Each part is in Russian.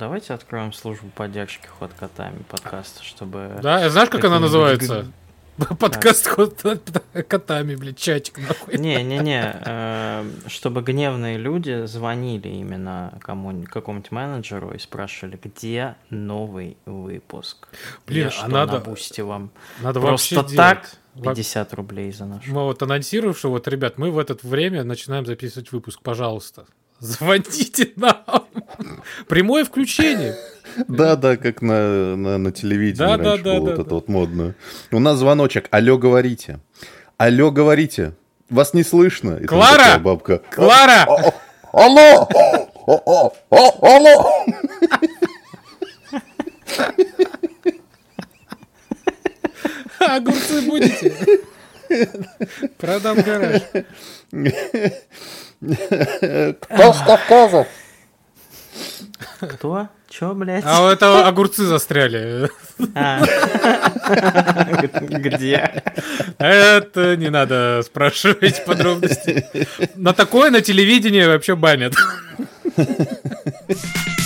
Давайте откроем службу поддержки ход котами подкаста, чтобы... Да, знаешь, как она называется? Подкаст ход котами, блядь, чатик нахуй. Не-не-не, э, чтобы гневные люди звонили именно кому какому-нибудь менеджеру и спрашивали, где новый выпуск. Блин, а надо... На вам. Надо Просто так 50 рублей за наш. Мы вот анонсируем, что вот, ребят, мы в это время начинаем записывать выпуск, пожалуйста. Звоните нам. Прямое включение. Да, да, как на, на, на телевидении да, раньше да, было да, вот да, это да. вот модно. У нас звоночек. Алло, говорите. Алло, говорите. Вас не слышно. И Клара! Бабка. Клара! Алло! Алло! Огурцы будете? Продам гараж. Кто с Кавказа? Кто? Чё, блядь? А это огурцы застряли. А. Где? Это не надо спрашивать подробности. На такое на телевидении вообще банят.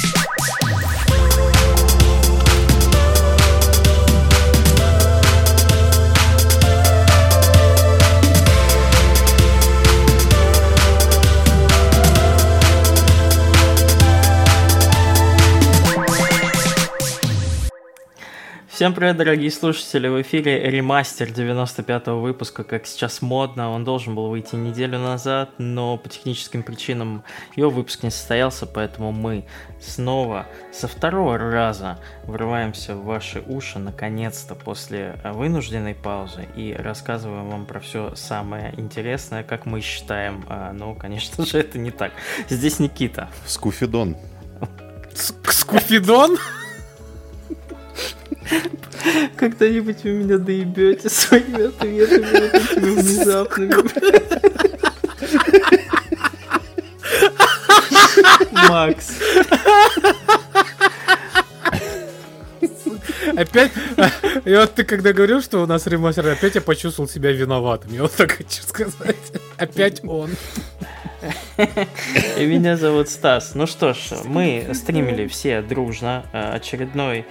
Всем привет, дорогие слушатели! В эфире ремастер 95-го выпуска, как сейчас модно. Он должен был выйти неделю назад, но по техническим причинам его выпуск не состоялся, поэтому мы снова со второго раза врываемся в ваши уши, наконец-то, после вынужденной паузы и рассказываем вам про все самое интересное, как мы считаем. А, ну, конечно же, это не так. Здесь Никита. Скуфидон. Скуфидон? Когда-нибудь вы меня доебете своими ответами такими внезапными. Макс. Опять, и вот ты когда говорил, что у нас ремастер, опять я почувствовал себя виноватым. Я вот так хочу сказать. Опять он. И меня зовут Стас. Ну что ж, мы стримили все дружно э, очередной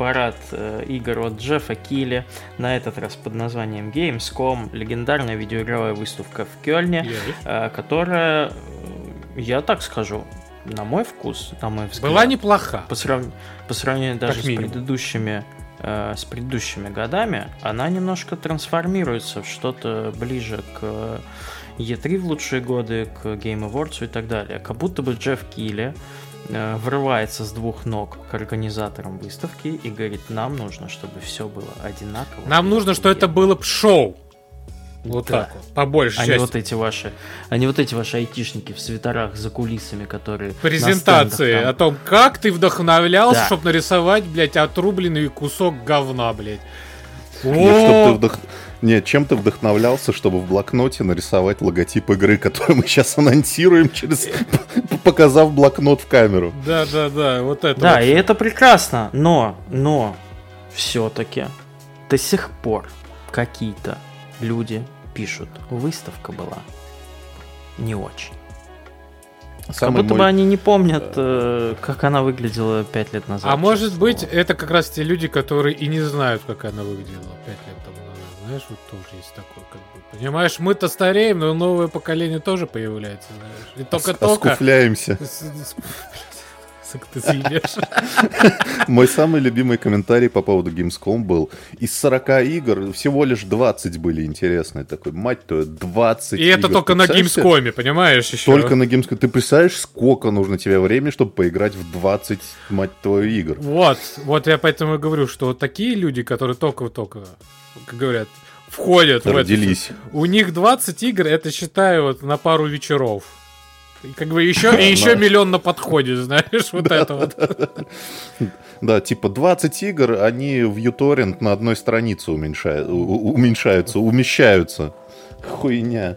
парад э, игр от Джеффа Килли, на этот раз под названием Gamescom, легендарная видеоигровая выставка в Кёльне, э, которая, э, я так скажу, на мой вкус, на мой взгляд, была неплоха. По, срав... по сравнению даже с предыдущими с предыдущими годами, она немножко трансформируется в что-то ближе к E3 в лучшие годы, к Game Awards и так далее. Как будто бы Джефф Килли врывается с двух ног к организаторам выставки и говорит, нам нужно, чтобы все было одинаково. Нам нужно, чтобы это было шоу. Вот да. так вот, по большей части. вот эти ваши, не вот эти ваши айтишники в свитерах за кулисами, которые презентации о том, как ты вдохновлялся, да. чтобы нарисовать, блядь, отрубленный кусок говна, блядь. Нет, чтоб ты вдох... Нет, чем ты вдохновлялся, чтобы в блокноте нарисовать логотип игры, которую мы сейчас анонсируем, через показав блокнот в камеру. Да, да, да, вот это. Да, и это прекрасно, но, но все-таки до сих пор какие-то люди пишут, выставка была не очень. Самый как будто мой... бы они не помнят, э, как она выглядела пять лет назад. А может быть, это как раз те люди, которые и не знают, как она выглядела пять лет тому назад. Знаешь, вот тоже есть такой, как бы. Понимаешь, мы-то стареем, но новое поколение тоже появляется, знаешь. И только-только... Оскуфляемся. Мой самый любимый комментарий по поводу Gamescom был, из 40 игр всего лишь 20 были интересные. Такой, мать твою, 20 И это только на Gamescom, понимаешь, еще? Только на Gamescom. Ты представляешь, сколько нужно тебе времени, чтобы поиграть в 20, мать твою, игр? Вот, вот я поэтому и говорю, что вот такие люди, которые только-только, как говорят, входят Родились. в это. У них 20 игр, это считаю вот на пару вечеров. И как бы еще, и еще миллион на подходе, знаешь, вот это вот. Да, типа 20 игр, они в uTorrent на одной странице уменьшаются, умещаются. Хуйня.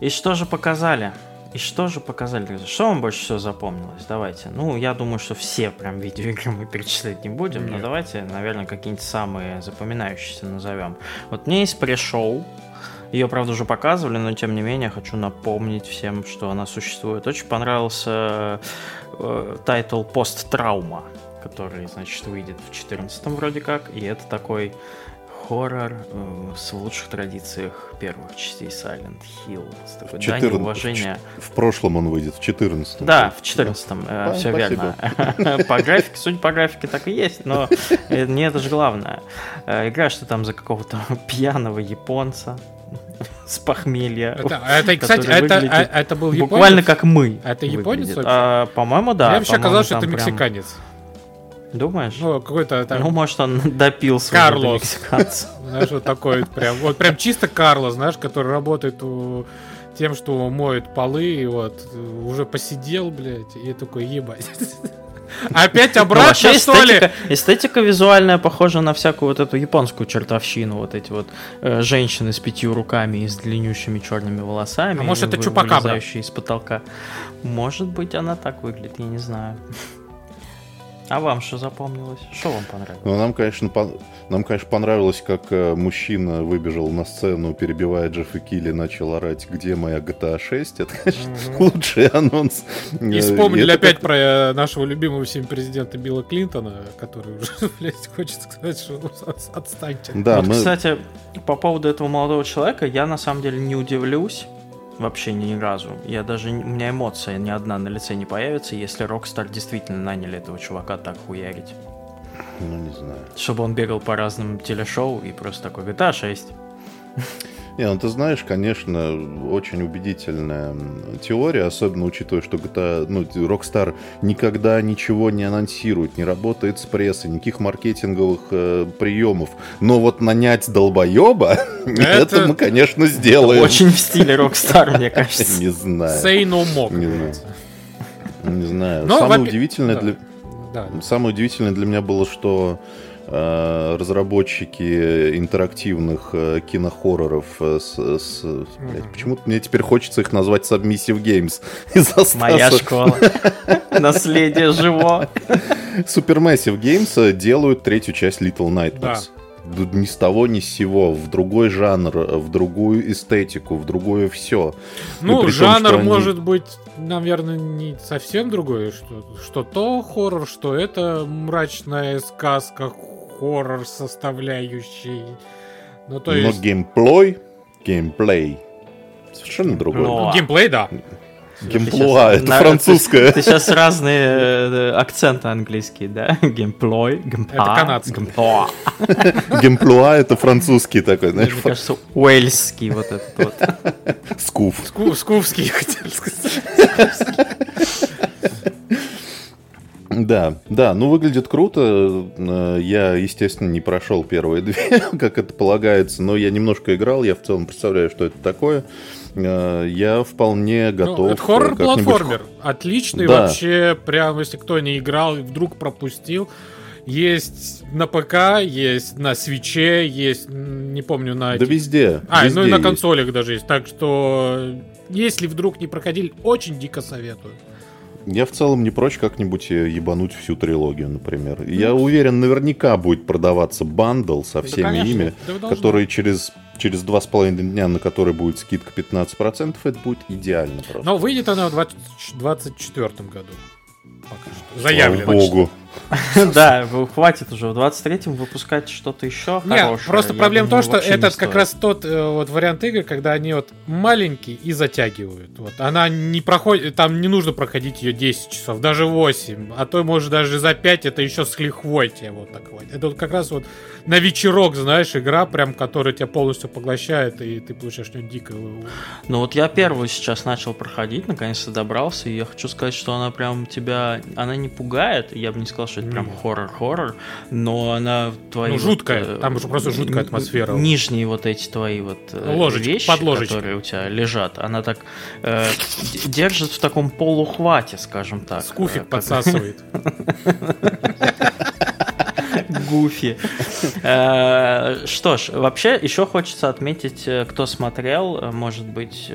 И что же показали? И что же показали? Что вам больше всего запомнилось? Давайте. Ну, я думаю, что все прям видеоигры мы перечислять не будем, Нет. но давайте, наверное, какие-нибудь самые запоминающиеся назовем. Вот мне есть пресс-шоу, Ее, правда, уже показывали, но тем не менее хочу напомнить всем, что она существует. Очень понравился э, title «Post Trauma», который, значит, выйдет в 14 вроде как, и это такой хоррор э, с лучших традициях первых частей Silent Hill. С такой 14, данью уважения. В, в прошлом он выйдет, в 14 Да, в 14 э, А, все спасибо. верно. По графике, суть по графике так и есть, но э, не это же главное. Э, Играешь ты там за какого-то пьяного японца с похмелья. Это, это, кстати, это, а- это был японец? Буквально как мы. А это японец? А, По-моему, да. Мне вообще казалось, что это прям- мексиканец. Думаешь? Ну, какой-то там, Ну, может, он допил Карлос. знаешь, вот такой вот прям, вот прям чисто Карло, знаешь, который работает у- тем, что моет полы, и вот э, уже посидел, блядь, и такой, ебать. Опять Ну, обратно, вообще что ли? эстетика, эстетика визуальная похожа на всякую вот эту японскую чертовщину. Вот эти вот э, женщины с пятью руками и с длиннющими черными волосами. А может, это вы- Чупакабра? из потолка. Может быть, она так выглядит, я не знаю. А вам что запомнилось? Что вам понравилось? Ну, нам, конечно, пон- нам, конечно, понравилось, как э, мужчина выбежал на сцену, перебивая Джеффа Килли, начал орать, где моя GTA 6. Это, конечно, лучший анонс. И Э, вспомнили опять как- про э, нашего любимого всем президента Билла Клинтона, который уже, блядь, хочет сказать, что ну, от- отстаньте. Да, вот, мы... кстати, по поводу этого молодого человека, я на самом деле не удивлюсь вообще ни разу. Я даже, у меня эмоция ни одна на лице не появится, если Rockstar действительно наняли этого чувака так хуярить. Ну, не знаю. Чтобы он бегал по разным телешоу и просто такой GTA 6. Не, ну ты знаешь, конечно, очень убедительная теория, особенно учитывая, что GTA, ну, Rockstar никогда ничего не анонсирует, не работает с прессой, никаких маркетинговых э, приемов. Но вот нанять долбоеба, это... мы, конечно, сделаем. Очень в стиле Rockstar, мне кажется. Не знаю. Say no more. Не знаю. Не знаю. Но, Самое удивительное для... Самое удивительное для меня было, что разработчики интерактивных э, кинохорроров э, с, с- блядь, почему-то мне теперь хочется их назвать Submissive Games из-за Моя школа. Наследие живо. Supermassive Games э, делают третью часть Little Nightmares. Д- Ни с того, ни с сего, в другой жанр, э, в другую эстетику, в другое все. Ну, том, жанр они- может быть, наверное, не совсем другой. Что, что то хоррор, что это мрачная сказка, хоррор составляющий. Ну, то Но есть... геймплей, геймплей совершенно другой. Ну, ну, геймплей, да. Геймплуа, Ты это щас- французское. Ты сейчас разные э, акценты английские, да? Геймплой, геймпа, Это канадский. геймпло. Геймплуа это французский такой, знаешь, Мне кажется, уэльский вот этот вот. скуф. Ску- Скуфский, хотел сказать. Да, да, ну выглядит круто. Э, Я, естественно, не прошел первые две, как это полагается, но я немножко играл, я в целом представляю, что это такое. Э, Я вполне готов. Ну, это э, хоррор-платформер. Отличный Да. вообще, прям, если кто не играл и вдруг пропустил. Есть на ПК, есть на свече, есть, не помню, на... Да везде. А, везде ну и на есть. консолях даже есть. Так что, если вдруг не проходили, очень дико советую. Я в целом не прочь как-нибудь э, ебануть всю трилогию, например. Ну, Я уверен, наверняка будет продаваться бандл со всеми конечно, ими, да который через через два с половиной дня, на который будет скидка 15%, это будет идеально просто. Но выйдет она в 2024 году. Пока что. Слава Заявлено. богу. Да, хватит уже в 23-м выпускать что-то еще хорошее. просто проблема в том, что этот как раз тот э, вот вариант игр, когда они вот маленькие и затягивают. Вот. Она не проходит, там не нужно проходить ее 10 часов, даже 8, а то может даже за 5 это еще с лихвой тебе вот так вот. Это вот как раз вот на вечерок, знаешь, игра, прям, которая тебя полностью поглощает, и ты получаешь что-нибудь дикое. Ну вот я первую сейчас начал проходить, наконец-то добрался, и я хочу сказать, что она прям тебя, она не пугает, я бы не сказал, что это прям хоррор-хоррор, но она твои... Ну, вот, жуткая, э, там же просто жуткая атмосфера. Нижние вот эти твои вот э, Ложечки, вещи, под ложечкой. которые у тебя лежат, она так э, держит в таком полухвате, скажем так. Скуфик э, как подсасывает. Гуфи. Что ж, вообще еще хочется отметить, кто смотрел, может быть,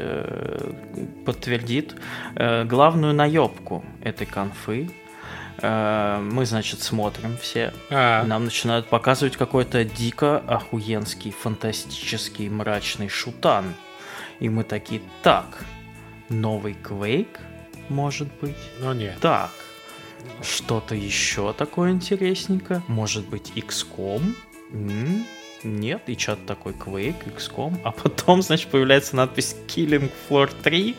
подтвердит, главную наебку этой конфы. Э, мы, значит, смотрим все. А, Нам начинают показывать какой-то дико охуенский, фантастический, мрачный шутан. И мы такие, так, новый Quake, может быть? ну нет. Так, что-то еще такое интересненькое? Может быть, XCOM? М, Нет, и чат такой Quake, XCOM, а потом, значит, появляется надпись Killing Floor 3,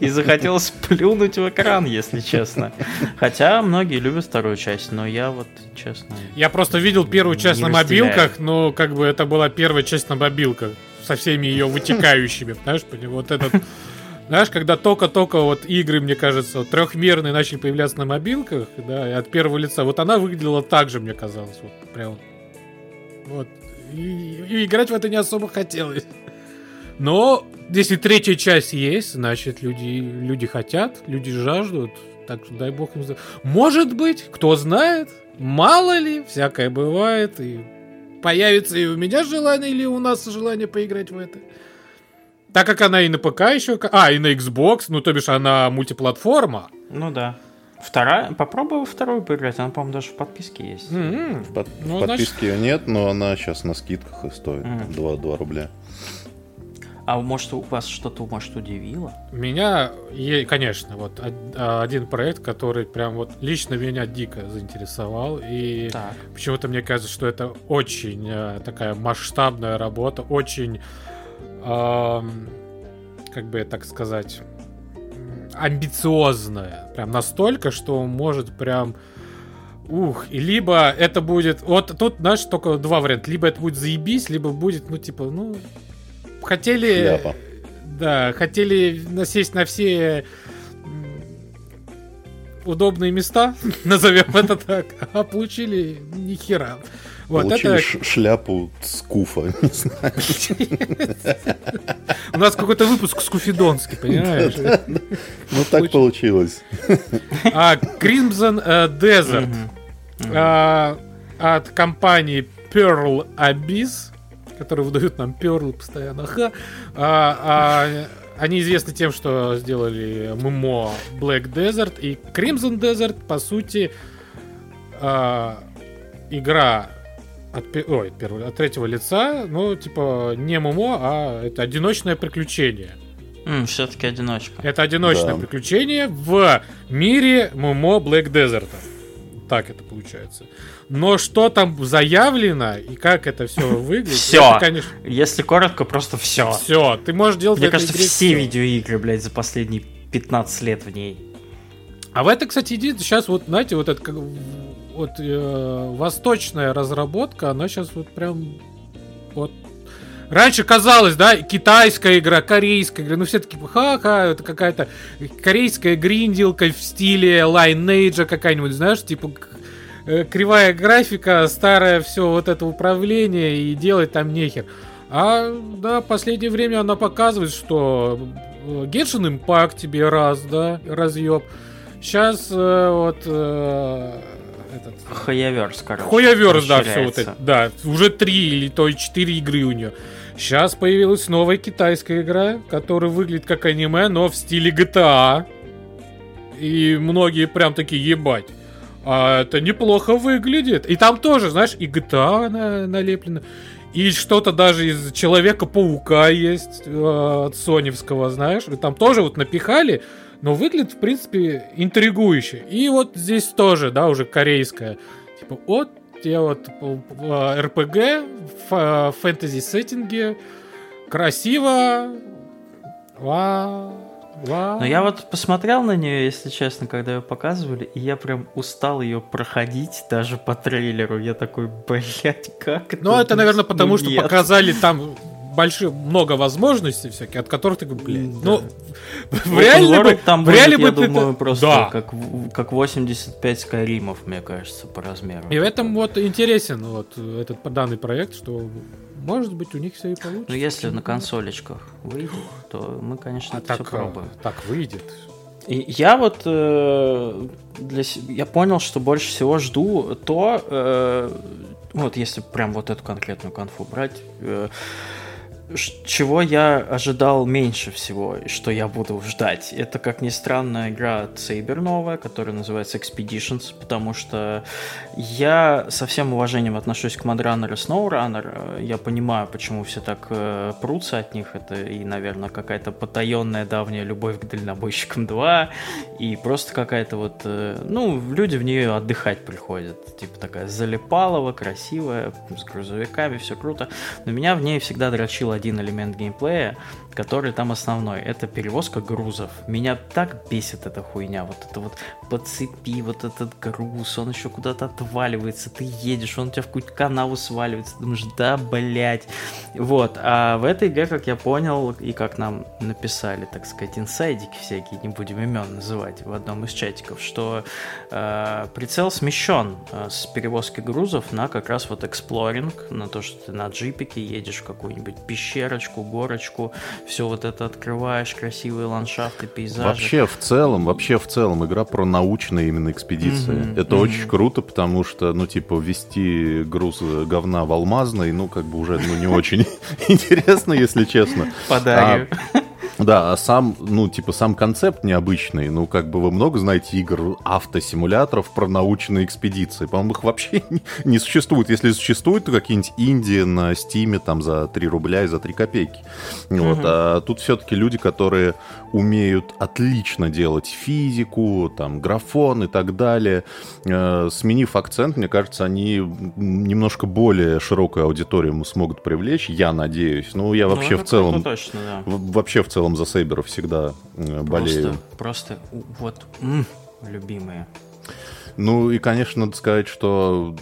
и захотелось плюнуть в экран, если честно. Хотя многие любят вторую часть, но я вот, честно... Я просто видел первую часть на мобилках, но как бы это была первая часть на мобилках со всеми ее вытекающими, знаешь, пони- вот этот, знаешь, когда только-только вот игры, мне кажется, трехмерные начали появляться на мобилках, да, и от первого лица, вот она выглядела так же, мне казалось, вот прям, вот, и, играть в это не особо хотелось. Но если третья часть есть, значит люди, люди хотят, люди жаждут, так что дай бог им... Может быть, кто знает, мало ли, всякое бывает, и появится и у меня желание, или у нас желание поиграть в это. Так как она и на ПК еще, а, и на Xbox, ну, то бишь она мультиплатформа. Ну да. Вторая, попробуй вторую поиграть, она, по-моему, даже в подписке есть. М-м. В, под- Ну, в значит- подписке ее нет, но она сейчас на скидках и стоит Мгм. 2, 2 рубля. А может, у вас что-то, может, удивило? Меня, е- конечно, вот а, один проект, который прям вот лично меня дико заинтересовал, и Так. Почему-то мне кажется, что это очень э, такая масштабная работа, очень, ам, как бы так сказать, амбициозная. Прям настолько, что может прям... Ух, и либо это будет... Вот тут, знаешь, только два варианта. Либо это будет заебись, либо будет, ну, типа, ну... Хотели... Шляпа. Да, хотели насесть на все удобные места, назовем это так, а получили ни хера. Вот Получили это ш- шляпу с куфа. Не знаю. у нас какой-то выпуск скуфидонский, понимаешь? Ну так получилось. А Crimson э, Desert а, от компании Pearl Abyss, которые выдают нам Pearl постоянно. А, они известны тем, что сделали ММО Black Desert и Crimson Desert, по сути, игра от, ой, от первого, от третьего лица, ну, типа, не ММО, а это одиночное приключение. М, Все-таки одиночка. Это одиночное Да. приключение в мире ММО Black Desert. Так это получается. Но что там заявлено и как это все выглядит, это, конечно, Если коротко, просто все. все. Ты можешь делать Мне кажется, игре все всё. видеоигры, блядь, за последние 15 лет в ней. А в это, кстати, единственное, сейчас вот, знаете, вот это как вот э, восточная разработка, она сейчас вот прям вот Раньше казалось, да, китайская игра, корейская игра, ну все таки ха-ха, это какая-то корейская гринделка в стиле Lineage какая-нибудь, знаешь, типа э, кривая графика, старое все вот это управление и делать там нехер. А, да, в последнее время она показывает, что э, Genshin Impact тебе раз, да, разъеб. Сейчас вот э, Хуяверс, короче. Хуяверс, да, все вот это. Да, уже три или то и четыре игры у нее. Сейчас появилась новая китайская игра, которая выглядит как аниме, но в стиле GTA. И многие прям такие ебать. А это неплохо выглядит. И там тоже, знаешь, и GTA на- налеплено. И что-то даже из Человека-паука есть э, от соневского, знаешь. И там тоже вот напихали, но выглядит, в принципе, интригующе. И вот здесь тоже, да, уже корейская. Типа, вот те вот э, РПГ в э, фэнтези-сеттинге. Красиво. Вау. Вау. Но я вот посмотрел на нее, если честно, когда ее показывали, и я прям устал ее проходить даже по трейлеру. Я такой, блядь, как это? Ну, это, наверное, потому Ну, что нет. показали там большие, много возможностей всяких, от которых ты говоришь, блядь, Да. ну, в реале бы, там в реале будет, я бы ты думаю, просто Да. как, как 85 скайримов, мне кажется, по размеру. И в этом вот интересен вот этот данный проект, что может быть у них все и получится. Ну, если на консолечках выйдет, то мы, конечно, А это так, все э, пробуем. так выйдет. И я вот э, для я понял, что больше всего жду то, э, вот если прям вот эту конкретную конфу брать, э, чего я ожидал меньше всего, что я буду ждать, это, как ни странно, игра от Saber новая, которая называется Expeditions, потому что я со всем уважением отношусь к Mudrunner и SnowRunner. Я понимаю, почему все так э, прутся от них. Это и, наверное, какая-то потаенная давняя любовь к дальнобойщикам 2, и просто какая-то вот... Э, ну, люди в нее отдыхать приходят. Типа такая залипалова, красивая, с грузовиками, все круто. Но меня в ней всегда дрочил один элемент геймплея, который там основной. Это перевозка грузов. Меня так бесит эта хуйня. Вот это вот по цепи, вот этот груз, он еще куда-то отваливается, ты едешь, он у тебя в какую-то канаву сваливается, думаешь, да, блять. Вот, а в этой игре, как я понял, и как нам написали, так сказать, инсайдики всякие, не будем имен называть, в одном из чатиков, что э, прицел смещен э, с перевозки грузов на как раз вот эксплоринг, на то, что ты на джипике едешь в какую-нибудь пещерочку, горочку, все вот это открываешь, красивые ландшафты, пейзажи. Вообще в целом, вообще в целом игра про научные именно экспедиции. Mm-hmm, это mm-hmm. очень круто, потому что, ну, типа, ввести груз говна в алмазный, ну, как бы уже, ну, не очень интересно, если честно. Подарю. А, да, а сам, ну, типа, сам концепт необычный. Ну, как бы вы много знаете игр, автосимуляторов про научные экспедиции. По-моему, их вообще не, не существует. Если существует, то какие-нибудь Индии на Стиме там за 3 рубля и за 3 копейки. Вот. Угу. А тут все-таки люди, которые умеют отлично делать физику, там, графон и так далее. Э, сменив акцент, мне кажется, они немножко более широкую аудиторию смогут привлечь, я надеюсь. Ну, я ну, вообще ну, в целом... Точно, да. Вообще в целом за Сейберов всегда э, болею. Просто, вот, м- любимые. Ну и, конечно, надо сказать, что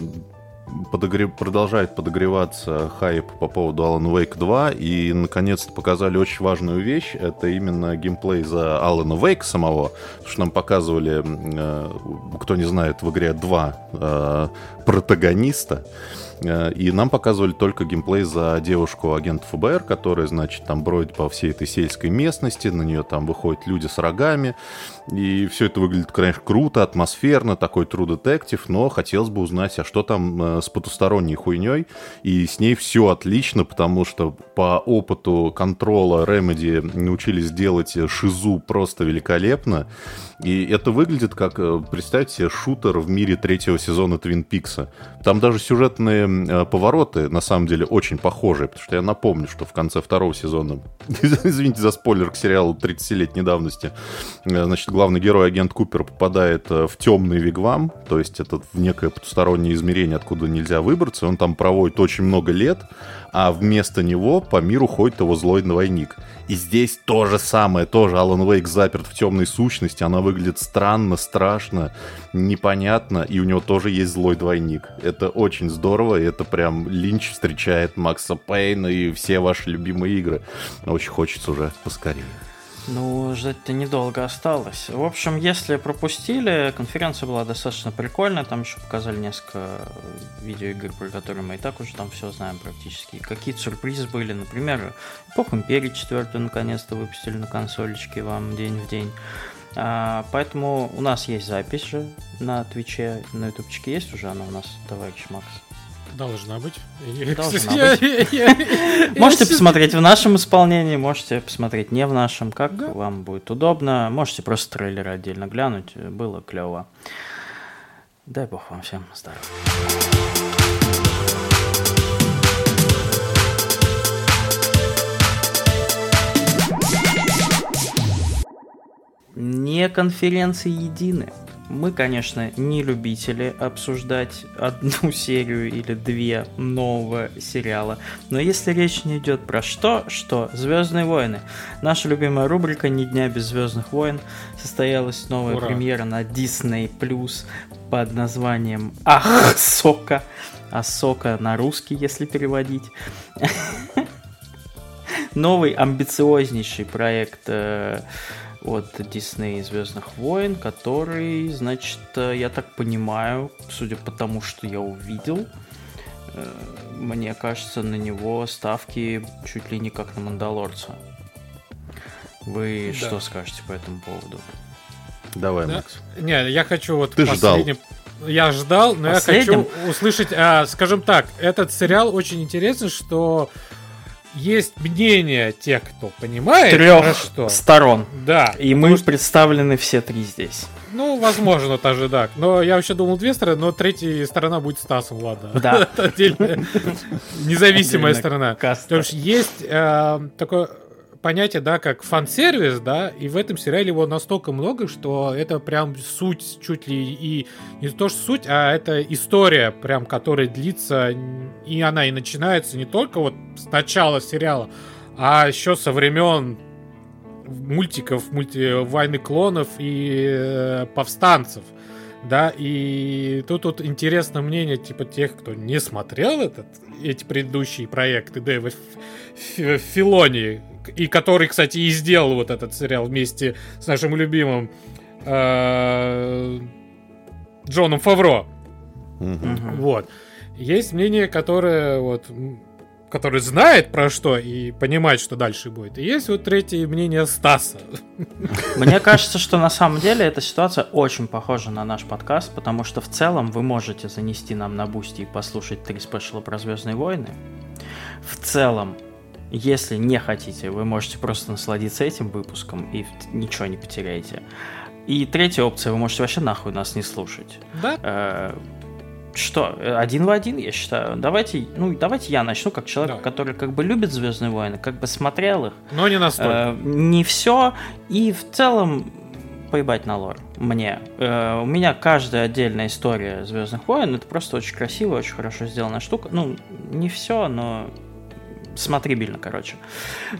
подогре... продолжает подогреваться хайп по поводу Alan Wake 2, и наконец-то показали очень важную вещь, это именно геймплей за Alan Wake самого, потому что нам показывали, э, кто не знает, в игре два э, протагониста, и нам показывали только геймплей за девушку агента ФБР, которая, значит, там бродит по всей этой сельской местности, на нее там выходят люди с рогами, и все это выглядит, конечно, круто, атмосферно, такой True Detective, но хотелось бы узнать, а что там э, с потусторонней хуйней, и с ней все отлично, потому что по опыту контрола Remedy научились делать шизу просто великолепно, и это выглядит как, э, представьте себе, шутер в мире третьего сезона Твин Пикса. Там даже сюжетные э, повороты, на самом деле, очень похожие, потому что я напомню, что в конце второго сезона, извините за спойлер к сериалу 30-летней давности, э, значит, главный герой, агент Купер, попадает в темный вигвам, то есть это некое потустороннее измерение, откуда нельзя выбраться, он там проводит очень много лет, а вместо него по миру ходит его злой двойник. И здесь то же самое, тоже Алан Вейк заперт в темной сущности, она выглядит странно, страшно, непонятно, и у него тоже есть злой двойник. Это очень здорово, и это прям Линч встречает Макса Пейна и все ваши любимые игры. Очень хочется уже поскорее. Ну, ждать-то недолго осталось. В общем, если пропустили, конференция была достаточно прикольная. Там еще показали несколько видеоигр, про которые мы и так уже там все знаем практически. Какие-то сюрпризы были. Например, Эпоху Империи 4 наконец-то выпустили на консолечке вам день в день. А, поэтому у нас есть запись же на Твиче, на Ютубчике есть уже она у нас, товарищ Макс? Должна быть. Должна быть. Можете посмотреть в нашем исполнении, можете посмотреть не в нашем, как вам будет удобно. Можете просто трейлеры отдельно глянуть, было клево. Дай бог вам всем здоровья. Не конференции едины. Мы, конечно, не любители обсуждать одну серию или две нового сериала, но если речь не идет про что, что Звездные войны. Наша любимая рубрика «Ни дня без Звездных войн» состоялась новая Ура. премьера на Disney Plus под названием Ахсока. Асока на русский, если переводить. Новый амбициознейший проект э, от Disney Звездных войн, который, значит, э, я так понимаю, судя по тому, что я увидел, э, мне кажется, на него ставки чуть ли не как на Мандалорца. Вы да. что скажете по этому поводу? Давай, да? Макс. Не, я хочу вот Ты последний... ждал. Я ждал, но Последним? я хочу услышать, а, скажем так, этот сериал очень интересен, что есть мнение тех, кто понимает, Трех что. сторон. Да. И мы что... представлены все три здесь. Ну, возможно, тоже так. Но я вообще думал две стороны, но третья сторона будет Стасом, ладно. Да. Отдельная, независимая сторона. Потому что есть э, такое понятие, да, как фан-сервис, да, и в этом сериале его настолько много, что это прям суть чуть ли и не то, что суть, а это история, прям, которая длится, и она и начинается не только вот с начала сериала, а еще со времен мультиков, мульти... войны клонов и э, повстанцев. Да, и тут вот интересно мнение типа тех, кто не смотрел этот, эти предыдущие проекты Дэйва Филони, и который, кстати, и сделал вот этот сериал вместе с нашим любимым э, Джоном Фавро. Вот. Есть мнение, которое вот который знает про что и понимает, что дальше будет. И есть вот третье мнение Стаса. Мне кажется, что на самом деле эта ситуация очень похожа на наш подкаст, потому что в целом вы можете занести нам на Boosty и послушать три special а про Звездные войны. В целом если не хотите, вы можете просто насладиться этим выпуском и ничего не потеряете. И третья опция, вы можете вообще нахуй нас не слушать. Да? Э, что, один в один, я считаю. Давайте, ну, давайте я начну, как человек, Давай. который как бы любит Звездные войны, как бы смотрел их. Но не настолько. Э, не все. И в целом поебать на лор. Мне. Э, у меня каждая отдельная история Звездных войн это просто очень красивая, очень хорошо сделанная штука. Ну, не все, но смотрибельно, короче.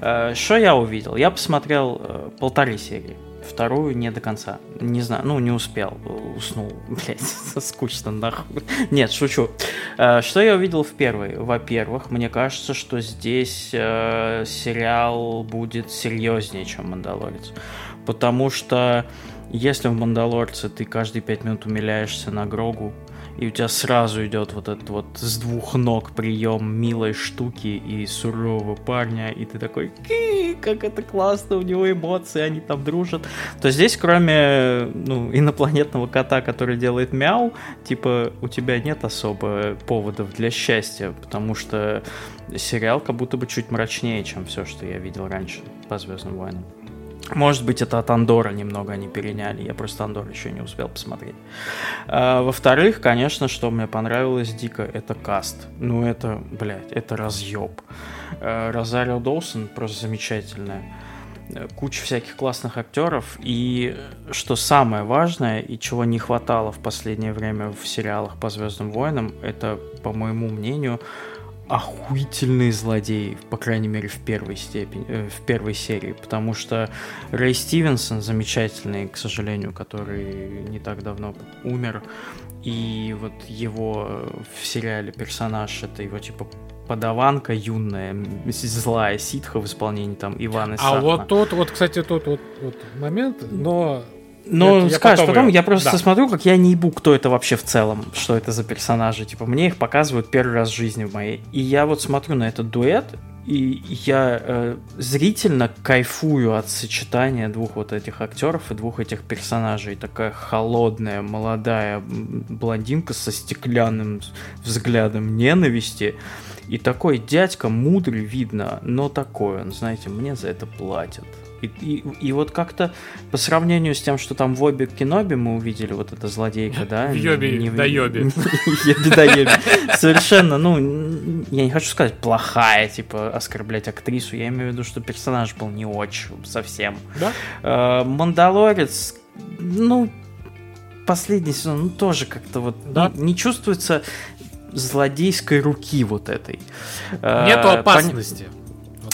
Э, что я увидел? Я посмотрел э, полторы серии. Вторую не до конца. Не знаю, ну, не успел. Уснул. Блять, скучно нахуй. Нет, шучу. Э, что я увидел в первой? Во-первых, мне кажется, что здесь сериал будет серьезнее, чем «Мандалорец». Потому что если в «Мандалорце» ты каждые пять минут умиляешься на Грогу, и у тебя сразу идет вот этот вот с двух ног прием милой штуки и сурового парня, и ты такой, как это классно, у него эмоции, они там дружат. То здесь, кроме ну, инопланетного кота, который делает мяу, типа у тебя нет особо поводов для счастья, потому что сериал как будто бы чуть мрачнее, чем все, что я видел раньше по Звездным войнам. Может быть, это от Андора немного они переняли. Я просто Андор еще не успел посмотреть. А, во-вторых, конечно, что мне понравилось дико, это каст. Ну, это, блядь, это разъеб. А, Розарио Доусон просто замечательная. Куча всяких классных актеров. И что самое важное, и чего не хватало в последнее время в сериалах по Звездным войнам, это, по моему мнению, охуительные злодеи, по крайней мере, в первой степени, э, в первой серии, потому что Рэй Стивенсон замечательный, к сожалению, который не так давно умер, и вот его в сериале персонаж, это его типа подаванка юная, злая ситха в исполнении там Ивана А вот тот, вот, кстати, тот вот, вот момент, но это скажешь потом, потом я просто да. смотрю, как я не ебу, кто это вообще в целом, что это за персонажи. Типа, мне их показывают первый раз в жизни в моей. И я вот смотрю на этот дуэт, и я э, зрительно кайфую от сочетания двух вот этих актеров и двух этих персонажей. Такая холодная, молодая блондинка со стеклянным взглядом ненависти. И такой дядька мудрый, видно, но такой он, знаете, мне за это платят. И, и, и вот как-то по сравнению с тем, что там в Оби Киноби мы увидели вот эта злодейка, да? В Йоби, не, да Йоби. да Йоби. Совершенно, ну, я не хочу сказать плохая, типа, оскорблять актрису. Я имею в виду, что персонаж был не очень совсем. Да? Э, Мандалорец, ну, последний сезон, ну, тоже как-то вот да? не, не чувствуется злодейской руки вот этой. Э, Нету опасности. Пон...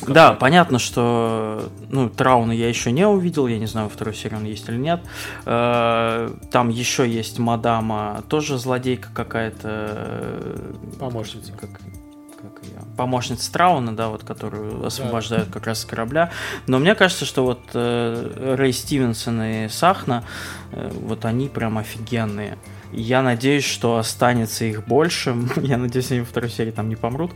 Да, понятно, что ну, Трауна я еще не увидел, я не знаю, второй серии он есть или нет. Э, там еще есть Мадама, тоже злодейка какая-то. Э, Помощница. Как, как ее? Помощница Трауна, да, вот которую освобождают да. как раз с корабля. Но мне кажется, что вот э, Рэй Стивенсон и Сахна, э, вот они прям офигенные. Я надеюсь, что останется их больше. Я надеюсь, они во второй серии там не помрут.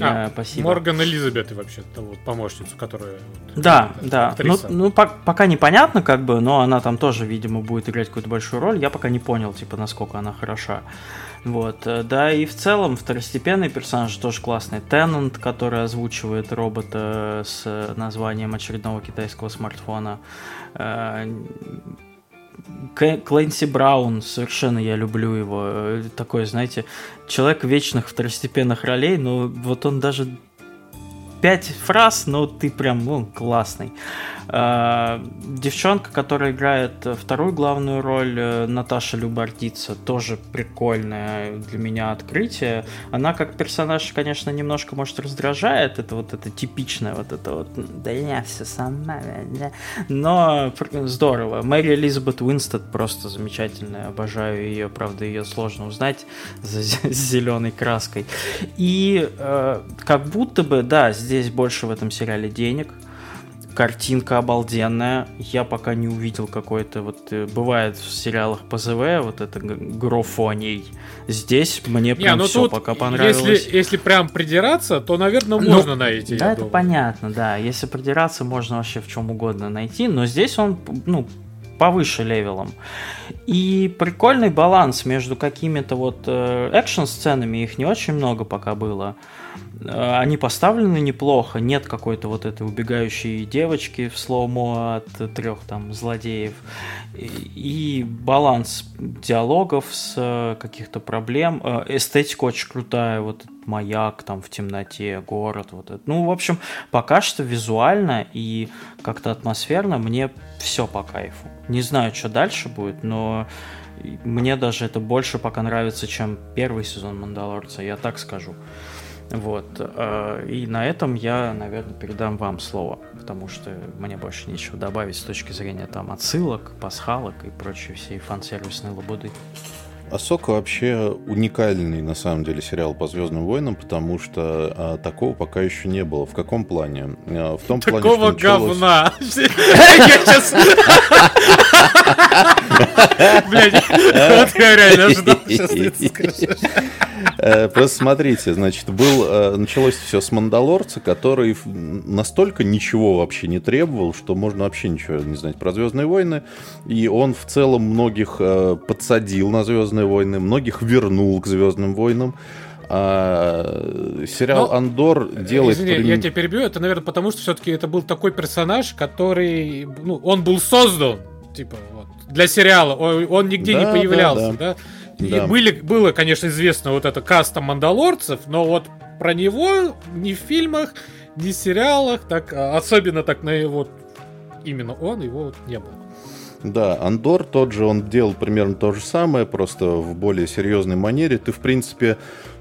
А, Спасибо. Морган Элизабет, вообще, вот, помощницу, которая... Да, вот, да. Ну, ну по пока непонятно, как бы, но она там тоже, видимо, будет играть какую-то большую роль. Я пока не понял, типа, насколько она хороша. Вот, э, да, и в целом второстепенный персонаж тоже классный. Теннант, который озвучивает робота с названием очередного китайского смартфона. Клэнси Браун, совершенно я люблю его. Э, такой, знаете, человек вечных второстепенных ролей, но вот он даже пять фраз, но ты прям ну, классный. А, девчонка, которая играет вторую главную роль, э, Наташа Любардица, тоже прикольное для меня открытие. Она как персонаж, конечно, немножко, может, раздражает. Это вот это типичное, вот это вот, да я все сама, да. но здорово. Мэри Элизабет Уинстед просто замечательная, обожаю ее, правда, ее сложно узнать за зеленой краской. И э, как будто бы, да, здесь больше в этом сериале денег, картинка обалденная. Я пока не увидел какой-то вот э, бывает в сериалах по ЗВ вот это грофоний. Здесь мне прям не, ну все пока понравилось. Если, если прям придираться, то, наверное, ну, можно найти. Да, это думаю. понятно, да. Если придираться, можно вообще в чем угодно найти. Но здесь он, ну, повыше левелом. И прикольный баланс между какими-то вот э, экшн-сценами, их не очень много пока было, они поставлены неплохо, нет какой-то вот этой убегающей девочки в слоумо от трех там злодеев. И, баланс диалогов с э, каких-то проблем. Э, эстетика очень крутая, вот маяк там в темноте, город, вот это. Ну, в общем, пока что визуально и как-то атмосферно мне все по кайфу. Не знаю, что дальше будет, но мне даже это больше пока нравится, чем первый сезон Мандалорца, я так скажу. Вот. Э, и на этом я, наверное, передам вам слово, потому что мне больше нечего добавить с точки зрения там отсылок, пасхалок и прочей всей фан-сервисной лабуды. Асока вообще уникальный, на самом деле, сериал по Звездным войнам, потому что а, такого пока еще не было. В каком плане? А, в том такого плане, что началось... говна! Блядь, вот я реально ждал, сейчас ты скажешь. Э, просто смотрите, значит, был, э, началось все с Мандалорца, который настолько ничего вообще не требовал, что можно вообще ничего не знать про Звездные войны. И он в целом многих э, подсадил на Звездные войны, многих вернул к Звездным войнам. А сериал Но, ну, Андор делает... Извини, прям... я тебя перебью. Это, наверное, потому что все-таки это был такой персонаж, который... Ну, он был создан, типа, для сериала. Он, он нигде да, не появлялся, да? да? Да. И были, было, конечно, известно вот это каста мандалорцев, но вот про него ни в фильмах, ни в сериалах, так, а, особенно так на его... Именно он, его вот не было. Да, Андор тот же, он делал примерно то же самое, просто в более серьезной манере. Ты, в принципе,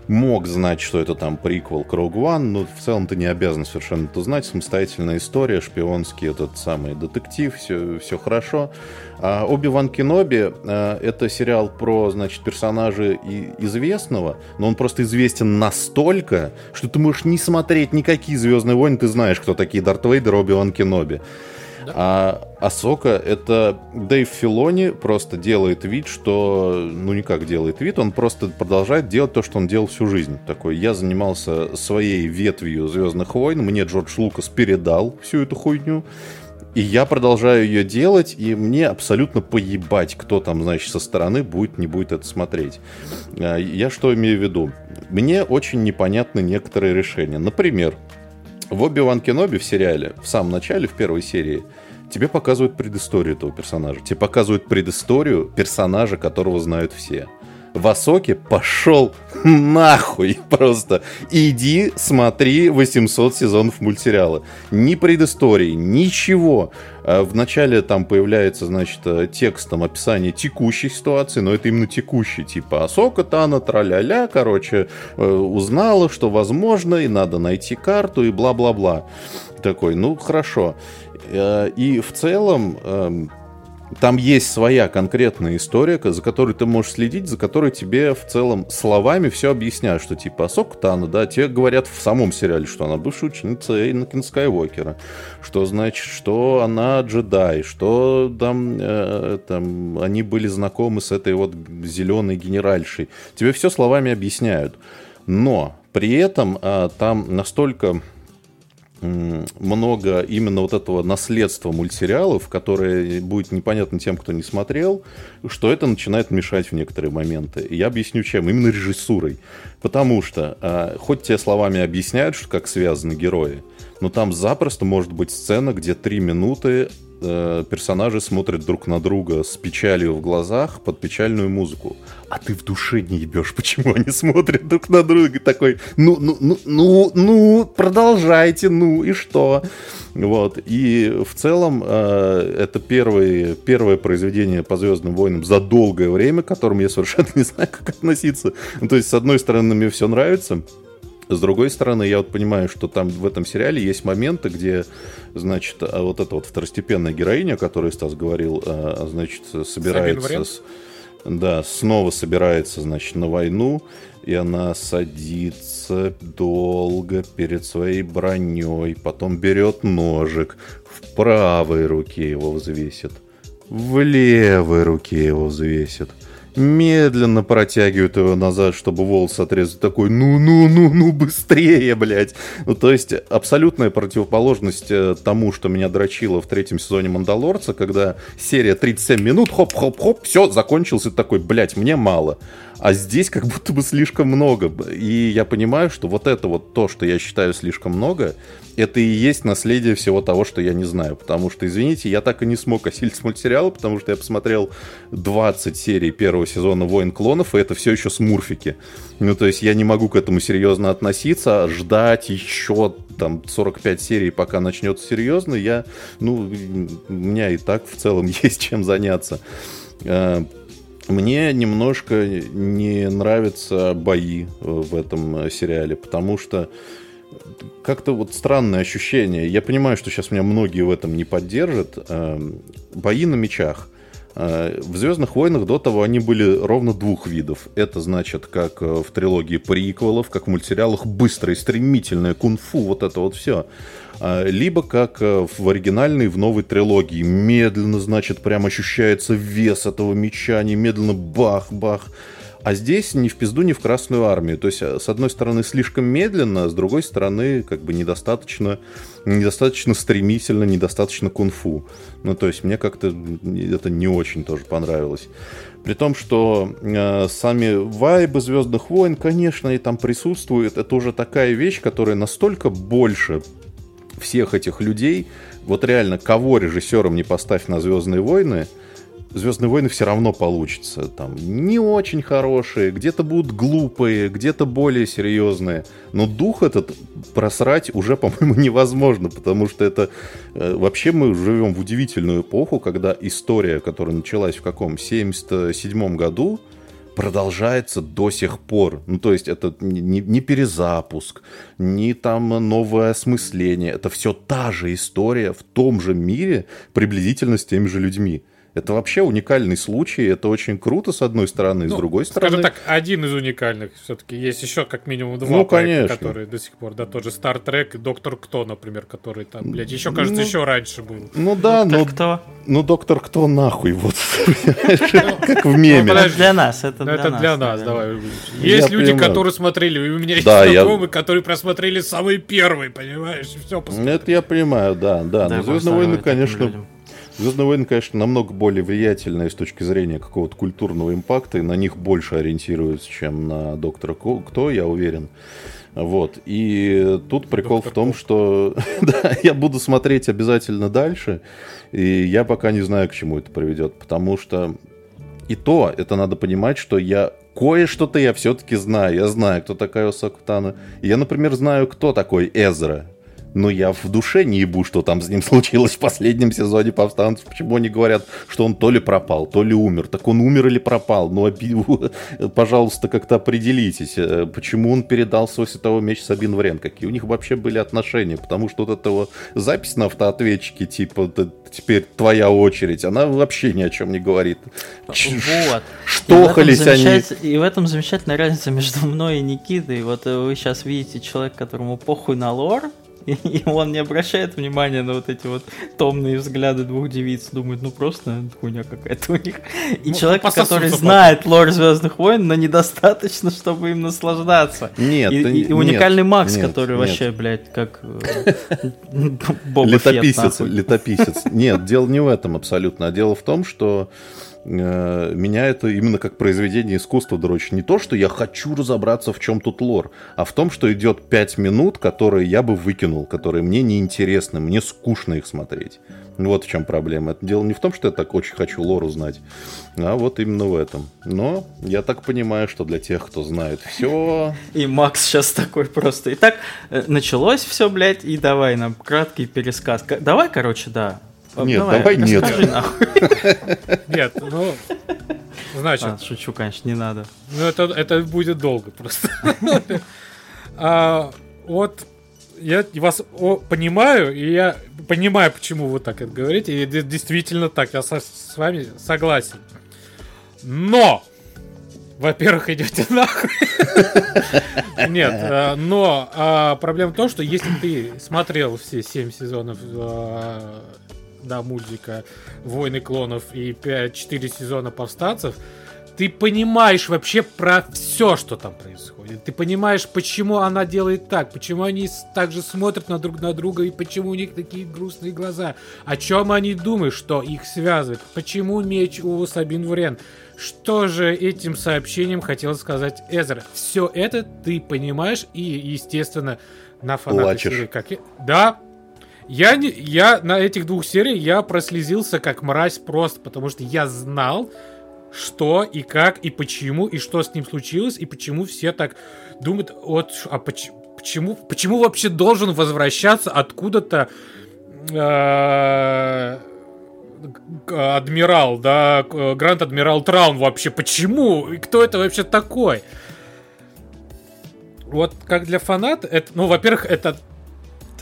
мог знать, что это там приквел к Rogue One, но в целом ты не обязан совершенно это знать. Самостоятельная история, шпионский этот самый детектив, все, все хорошо. А Оби-Ван Кеноби а, это сериал про, значит, персонажа известного, но он просто известен настолько, что ты можешь не смотреть никакие Звездные войны, ты знаешь, кто такие Дарт Вейдер, Оби-Ван Кеноби. А Асока это Дэйв Филони просто делает вид, что... Ну, никак делает вид, он просто продолжает делать то, что он делал всю жизнь. Такой, я занимался своей ветвью Звездных войн, мне Джордж Лукас передал всю эту хуйню. И я продолжаю ее делать, и мне абсолютно поебать, кто там, значит, со стороны будет, не будет это смотреть. А, я что имею в виду? Мне очень непонятны некоторые решения. Например, в Оби-Ван Кеноби в сериале, в самом начале, в первой серии, тебе показывают предысторию этого персонажа. Тебе показывают предысторию персонажа, которого знают все. В Асоке пошел нахуй просто. Иди смотри 800 сезонов мультсериала. Ни предыстории, ничего. А Вначале там появляется, значит, текстом описание текущей ситуации, но это именно текущий, типа Асока, Тана, траля-ля, короче, э, узнала, что возможно, и надо найти карту, и бла-бла-бла. Такой, ну, хорошо. Э, и в целом эм, там есть своя конкретная история, за которой ты можешь следить, за которой тебе в целом словами все объясняют, что типа Асока Тана, да, тебе говорят в самом сериале, что она бывшая ученица Эйнакин Скайуокера, что значит, что она джедай, что там, э, там они были знакомы с этой вот зеленой генеральшей. Тебе все словами объясняют. Но при этом э, там настолько много именно вот этого наследства мультсериалов, которое будет непонятно тем, кто не смотрел, что это начинает мешать в некоторые моменты. И я объясню чем. Именно режиссурой. Потому что, а, хоть те словами объясняют, что как связаны герои, но там запросто может быть сцена, где три минуты э, персонажи смотрят друг на друга с печалью в глазах под печальную музыку. А ты в душе не ебешь, почему они смотрят друг на друга. Такой, ну, ну, ну, ну, ну, продолжайте, ну и что? Вот. И в целом э, это первое, первое произведение по Звездным войнам за долгое время, к которому я совершенно не знаю, как относиться. Ну, то есть, с одной стороны, мне все нравится, с другой стороны, я вот понимаю, что там в этом сериале есть моменты, где, значит, а вот эта вот второстепенная героиня, о которой Стас говорил, а, значит, собирается... С, да, снова собирается, значит, на войну, и она садится долго перед своей броней, потом берет ножик, в правой руке его взвесит, в левой руке его взвесит – медленно протягивают его назад, чтобы волосы отрезать. Такой, ну-ну-ну-ну, быстрее, блядь. Ну, то есть, абсолютная противоположность э, тому, что меня дрочило в третьем сезоне «Мандалорца», когда серия 37 минут, хоп-хоп-хоп, все, закончился, такой, блядь, мне мало. А здесь как будто бы слишком много. И я понимаю, что вот это вот то, что я считаю слишком много, это и есть наследие всего того, что я не знаю. Потому что, извините, я так и не смог осилить мультсериалы, потому что я посмотрел 20 серий первого сезона «Войн клонов», и это все еще смурфики. Ну, то есть я не могу к этому серьезно относиться, а ждать еще там 45 серий, пока начнется серьезно, я, ну, у меня и так в целом есть чем заняться. Мне немножко не нравятся бои в этом сериале, потому что как-то вот странное ощущение. Я понимаю, что сейчас меня многие в этом не поддержат. Эм, бои на мечах. Э, в Звездных войнах до того они были ровно двух видов. Это значит, как э, в трилогии приквелов, как в мультсериалах быстрое, стремительное кунг-фу, вот это вот все. Э, либо как в оригинальной, в новой трилогии. Медленно, значит, прям ощущается вес этого меча, немедленно бах-бах. А здесь ни в пизду, ни в Красную Армию. То есть, э, с одной стороны, слишком медленно, а с другой стороны, как бы недостаточно, недостаточно стремительно, недостаточно кунг-фу. Ну, то есть, мне как-то это не очень тоже понравилось. При том, что э, сами вайбы Звездных войн, конечно, и там присутствуют. Это уже такая вещь, которая настолько больше всех этих людей. Вот реально, кого режиссером не поставь на Звездные войны, Звездные войны все равно получится. Там не очень хорошие, где-то будут глупые, где-то более серьезные. Но дух этот просрать уже, по-моему, невозможно, потому что это э, вообще мы живем в удивительную эпоху, когда история, которая началась в каком 77 году, продолжается до сих пор. Ну, то есть это не, не перезапуск, не там новое осмысление. Это все та же история в том же мире, приблизительно с теми же людьми. Это вообще уникальный случай, это очень круто, с одной стороны, ну, с другой стороны... Скажем так, один из уникальных. Все-таки есть еще как минимум два ну, проекта, конечно. которые до сих пор, да, тоже Star Trek и Доктор Кто, например, который там, блядь, еще, кажется, ну, еще раньше был. Ну да, но... Кто? Ну, Доктор Кто нахуй, вот. Как в меме. Это для нас, это для нас. Это для нас, давай. Есть люди, которые смотрели, у меня есть знакомые, которые просмотрели самый первый, понимаешь, все Это я понимаю, да, да. Но Звездные войны, конечно, Звездные войны, конечно, намного более влиятельные с точки зрения какого-то культурного импакта, и на них больше ориентируются, чем на Доктора Кто, я уверен. Вот. И тут прикол Доктор в том, Кто. что да, я буду смотреть обязательно дальше, и я пока не знаю, к чему это приведет, потому что и то, это надо понимать, что я кое-что-то я все-таки знаю. Я знаю, кто такая Осакутана. Я, например, знаю, кто такой Эзра но я в душе не ебу, что там с ним случилось в последнем сезоне повстанцев. Почему они говорят, что он то ли пропал, то ли умер. Так он умер или пропал? Ну, пожалуйста, как-то определитесь, э, почему он передал свой световой меч Сабин Врен, какие у них вообще были отношения, потому что вот эта вот запись на автоответчике, типа, теперь твоя очередь, она вообще ни о чем не говорит. Вот. Штохались они. И в этом замечательная разница между мной и Никитой. Вот вы сейчас видите человека, которому похуй на лор, И он не обращает внимания на вот эти вот томные взгляды двух девиц. Думает, ну просто хуйня какая-то у них. И ну, человек, который знает лор Звездных войн, но недостаточно, чтобы им наслаждаться. Нет, и, и, и уникальный нет, Макс, нет, который нет. вообще, блядь, как э, Летописец, летописец. Нет, дело не в этом абсолютно, а дело в том, что меня это именно как произведение искусства дрочит. Не то, что я хочу разобраться, в чем тут лор, а в том, что идет 5 минут, которые я бы выкинул, которые мне неинтересны, мне скучно их смотреть. Вот в чем проблема. Это дело не в том, что я так очень хочу лор узнать, а вот именно в этом. Но я так понимаю, что для тех, кто знает все... И Макс сейчас такой просто. Итак, э, началось все, блядь, и давай нам краткий пересказ. Давай, короче, да, нет, давай, давай нет. Нет, ну, значит... А, шучу, конечно, не надо. Ну, это, это будет долго просто. а, вот я вас о, понимаю, и я понимаю, почему вы так это говорите, и действительно так, я со, с вами согласен. Но! Во-первых, идете нахуй. Нет, э, но а, проблема в том, что если ты смотрел все семь сезонов а, да, мультика «Войны клонов» и 5-4 сезона «Повстанцев», ты понимаешь вообще про все, что там происходит. Ты понимаешь, почему она делает так, почему они так же смотрят на друг на друга и почему у них такие грустные глаза. О чем они думают, что их связывает, почему меч у Сабин Врен. Что же этим сообщением хотел сказать Эзра? Все это ты понимаешь и, естественно, на фанаты серии, как я... Да, я, не, я на этих двух сериях я прослезился как мразь просто, потому что я знал, что и как и почему и что с ним случилось и почему все так думают, вот, а почему, почему вообще должен возвращаться откуда-то э, адмирал, да, Гранд Адмирал Траун вообще, почему? И кто это вообще такой? Вот как для фаната, это, ну, во-первых, это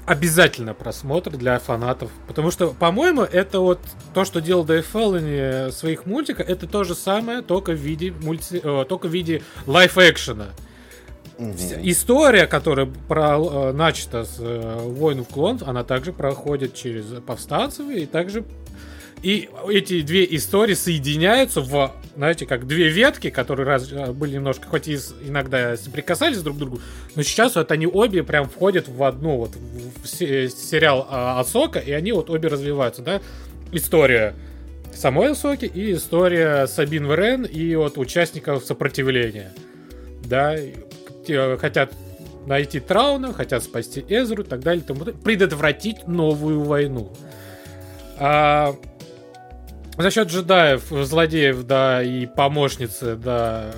обязательно просмотр для фанатов. Потому что, по-моему, это вот то, что делал Дэйв Феллони своих мультиков, это то же самое, только в виде, мульти... э, только в виде лайф-экшена. Угу. История, которая про, э, начата с э, Войн в клонов, она также проходит через повстанцев и также и эти две истории соединяются в, знаете, как две ветки, которые раз, э, были немножко, хоть и иногда соприкасались друг к другу, но сейчас вот они обе прям входят в одну вот в сериал а, Асока, и они вот обе развиваются, да. История самой Асоки и история Сабин Верен и вот участников сопротивления. Да, хотят найти Трауна, хотят спасти Эзру и так далее, тому, предотвратить новую войну. А, за счет джедаев, злодеев, да, и помощницы, да,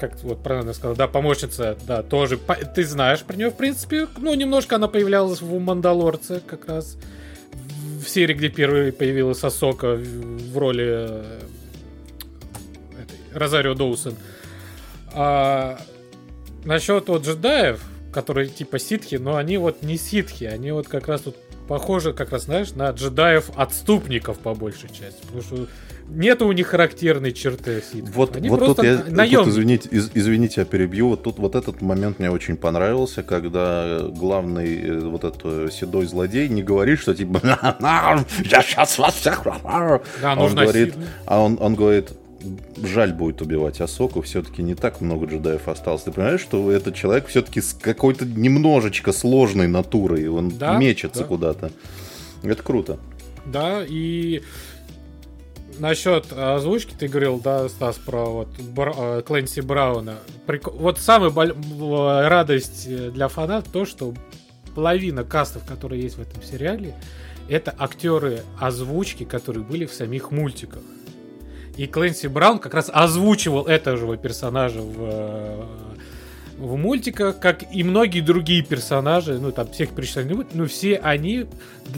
как вот правильно сказал, да, помощница, да, тоже, ты знаешь про нее, в принципе, ну, немножко она появлялась в Мандалорце, как раз, в серии, где первый появилась Асока в роли э, этой, Розарио Доусон. А, насчет вот джедаев, которые типа ситхи, но они вот не ситхи, они вот как раз тут похоже как раз, знаешь, на джедаев-отступников по большей части. Потому что нет у них характерной черты ситхов. Вот, Они вот тут я, тут, извините, из, извините, я перебью. Вот тут вот этот момент мне очень понравился, когда главный э, вот этот седой злодей не говорит, что типа я сейчас вас всех... Да, а он говорит, а он, он говорит, жаль будет убивать Асоку, все-таки не так много джедаев осталось. Ты понимаешь, что этот человек все-таки с какой-то немножечко сложной натурой, он да, мечется да. куда-то. Это круто. Да, и насчет озвучки ты говорил, да, Стас, про вот Бра... Э, Клэнси Брауна. Прик... Вот самая боль... радость для фанатов то, что половина кастов, которые есть в этом сериале, это актеры озвучки, которые были в самих мультиках. И Клэнси Браун как раз озвучивал этого персонажа в, э, в мультиках, как и многие другие персонажи, ну там всех перечислены, ну все они,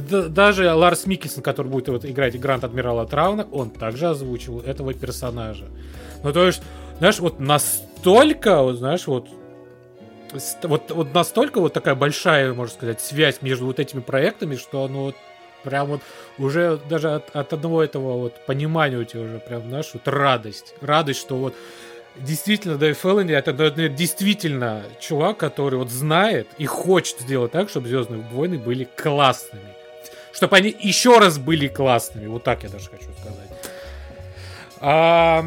даже Ларс Миккельсон, который будет вот, играть Гранд Адмирала Трауна, он также озвучивал этого персонажа. Ну то есть, знаешь, вот настолько, вот, знаешь, вот вот, вот настолько вот такая большая, можно сказать, связь между вот этими проектами, что вот прям вот уже даже от, от одного этого вот понимания у тебя уже прям, знаешь, вот радость. Радость, что вот действительно, Дэйв Феллони, это, это действительно чувак, который вот знает и хочет сделать так, чтобы Звездные войны были классными. Чтобы они еще раз были классными. Вот так я даже хочу сказать. А,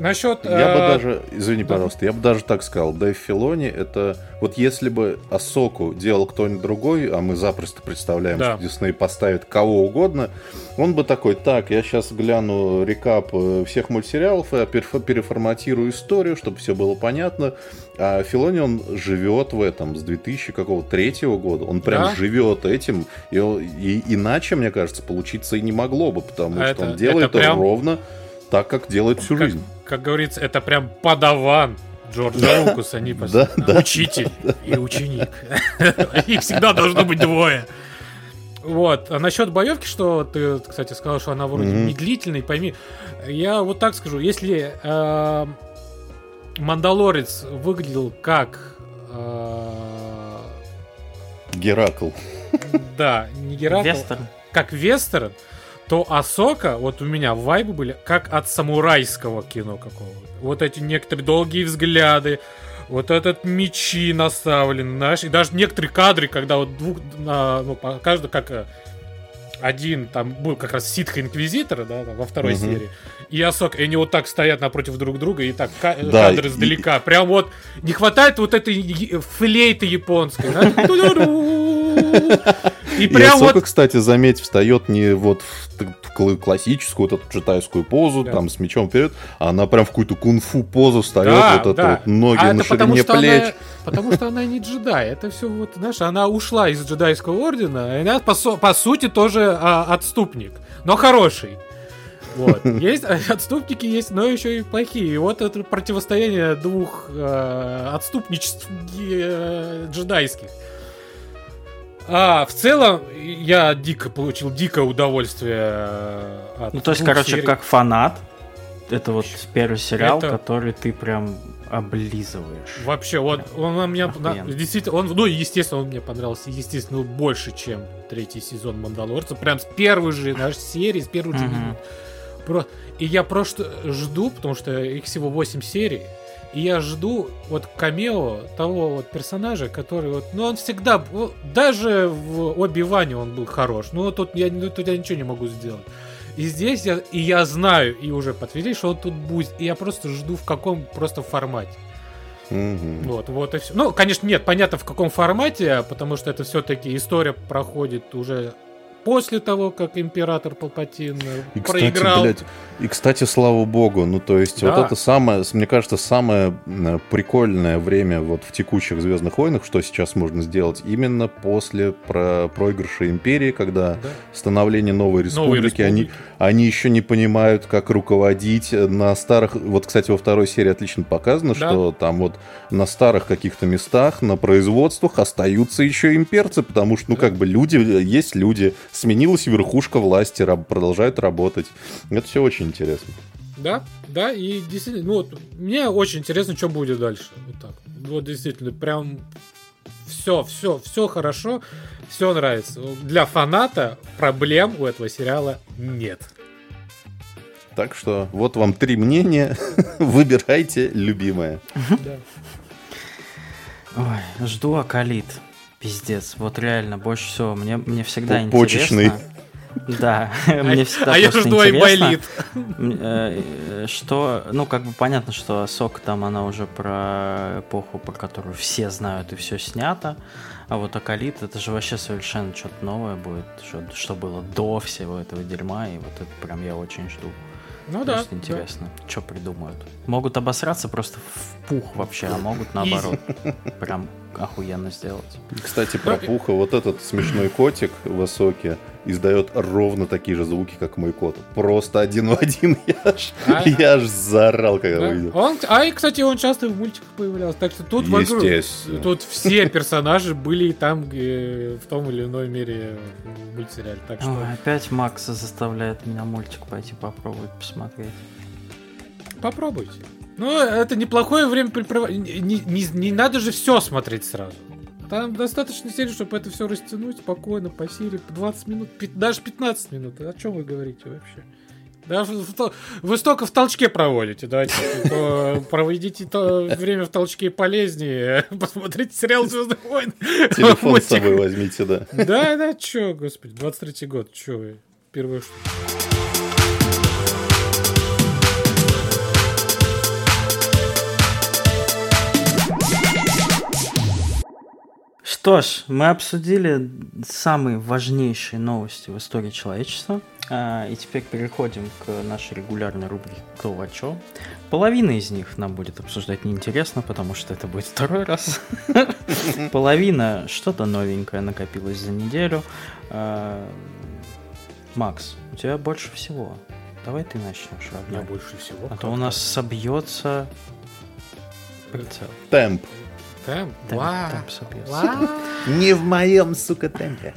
Насчет... Я э... бы даже, извини, да. пожалуйста, я бы даже так сказал, Дэйв Филони это... Вот если бы Асоку делал кто-нибудь другой, а мы запросто представляем, да. что Дисней поставит кого угодно, он бы такой, так, я сейчас гляну рекап э, всех мультсериалов, я переформатирую историю, чтобы все было понятно. А Филони, он живет в этом с 2003 года. Он прям да? живет этим. И, и иначе, мне кажется, получиться и не могло бы, потому а что это, он делает это прям... ровно так, как делает всю как, жизнь. Как говорится, это прям подаван Джорджа Лукаса, не да, да, учитель и ученик. Их всегда должно быть двое. Вот. А насчет боевки, что ты, кстати, сказал, что она вроде mm-hmm. медлительной, пойми. Я вот так скажу, если э, Мандалорец выглядел как э, Геракл. Да, не Геракл. Вестерн. Как Вестерн, то Асока, вот у меня вайбы были как от самурайского кино какого-то. Вот эти некоторые долгие взгляды, вот этот мечи наставлены, знаешь, и даже некоторые кадры, когда вот двух, ну, каждый как э, один там был как раз ситха инквизитора, да, там, во второй угу. серии, и Асок, и они вот так стоят напротив друг друга, и так ка- да, кадры издалека. И... Прям вот не хватает вот этой флейты японской. И прям вот... кстати, заметь, встает не вот в классическую вот эту джитайскую позу, там с мечом вперед, а она прям в какую-то кунг-фу позу встает, вот это вот ноги а на ширине плеч. Потому что она не джедай, это все вот, знаешь, она ушла из джедайского ордена, и она по, по сути тоже а, отступник, но хороший. Вот. Есть отступники есть, но еще и плохие. И вот это противостояние двух э, отступничеств э, джедайских. А, в целом, я дико получил дикое удовольствие э, от Ну, то есть, короче, серий. как фанат, это вот первый сериал, это... который ты прям облизываешь. Вообще, вот он мне действительно, он, ну, естественно, он мне понравился, естественно, больше, чем третий сезон Мандалорца. Прям с первой же нашей серии, с первой же минуты. Про... И я просто жду, потому что их всего 8 серий. И я жду вот камео того вот персонажа, который вот, ну он всегда, даже в Оби-Ване он был хорош. Ну вот тут я, ну, тут я ничего не могу сделать. И здесь я, и я знаю, и уже подтвердили, что он тут будет. И я просто жду в каком просто формате. Mm-hmm. Вот, вот и все. Ну, конечно, нет, понятно в каком формате, потому что это все-таки история проходит уже после того, как император Палпатин э, и, проиграл. Кстати, блядь, и, кстати, слава богу, ну, то есть, да. вот это самое, мне кажется, самое прикольное время вот в текущих Звездных войнах, что сейчас можно сделать, именно после про проигрыша Империи, когда да. становление новой республики, новой республики. Они, они еще не понимают, как руководить на старых... Вот, кстати, во второй серии отлично показано, да. что там вот на старых каких-то местах, на производствах остаются еще имперцы, потому что, ну, да. как бы люди, есть люди, сменилась верхушка власти, раб, продолжают работать. Это все очень интересно. Да, да, и действительно, ну вот, мне очень интересно, что будет дальше. Вот так. Вот действительно, прям все, все, все хорошо, все нравится. Для фаната проблем у этого сериала нет. Так что вот вам три мнения. Выбирайте любимое. Ой, жду Акалит. Пиздец, вот реально, больше всего. Мне, мне всегда Почечный. интересно. Да, мне всегда А я жду Айболит. Э, что, ну, как бы понятно, что Сок там, она уже про эпоху, про которую все знают и все снято. А вот Акалит, это же вообще совершенно что-то новое будет, что, что было до всего этого дерьма, и вот это прям я очень жду. Ну да. интересно, да. что придумают. Могут обосраться просто в пух вообще, а могут наоборот. Прям охуенно сделать. Кстати, про Пуха, вот этот смешной котик в Асоке издает ровно такие же звуки, как мой кот. Просто один в один. Я аж, а, я аж заорал, когда да. увидел. Он, а, и, кстати, он часто в мультиках появлялся. Так что тут, вокруг, тут все персонажи были там э, в том или иной мере в мультсериале. Так что... Ой, опять Макса заставляет меня мультик пойти попробовать посмотреть. Попробуйте. Ну, это неплохое времяпрепровождение. Не, не, не надо же все смотреть сразу. Там достаточно серии, чтобы это все растянуть спокойно по серии, по 20 минут, даже 15 минут. О чем вы говорите вообще? Да, в то- вы столько в толчке проводите, давайте. проведите то время в толчке полезнее. Посмотрите сериал «Звездные войны». Телефон с собой возьмите, да. Да, да, чё, господи, 23-й год, чё вы, первое что. Что ж, мы обсудили самые важнейшие новости в истории человечества. А, И теперь переходим к нашей регулярной рубрике «Кто во чё?». Половина из них нам будет обсуждать неинтересно, потому что это будет второй раз. Половина что-то новенькое накопилось за неделю. А, Макс, у тебя больше всего. Давай ты начнешь, У меня больше всего. А то у нас собьется прицел. Темп. Темп- вау, темп вау. Не в моем, сука, темпе.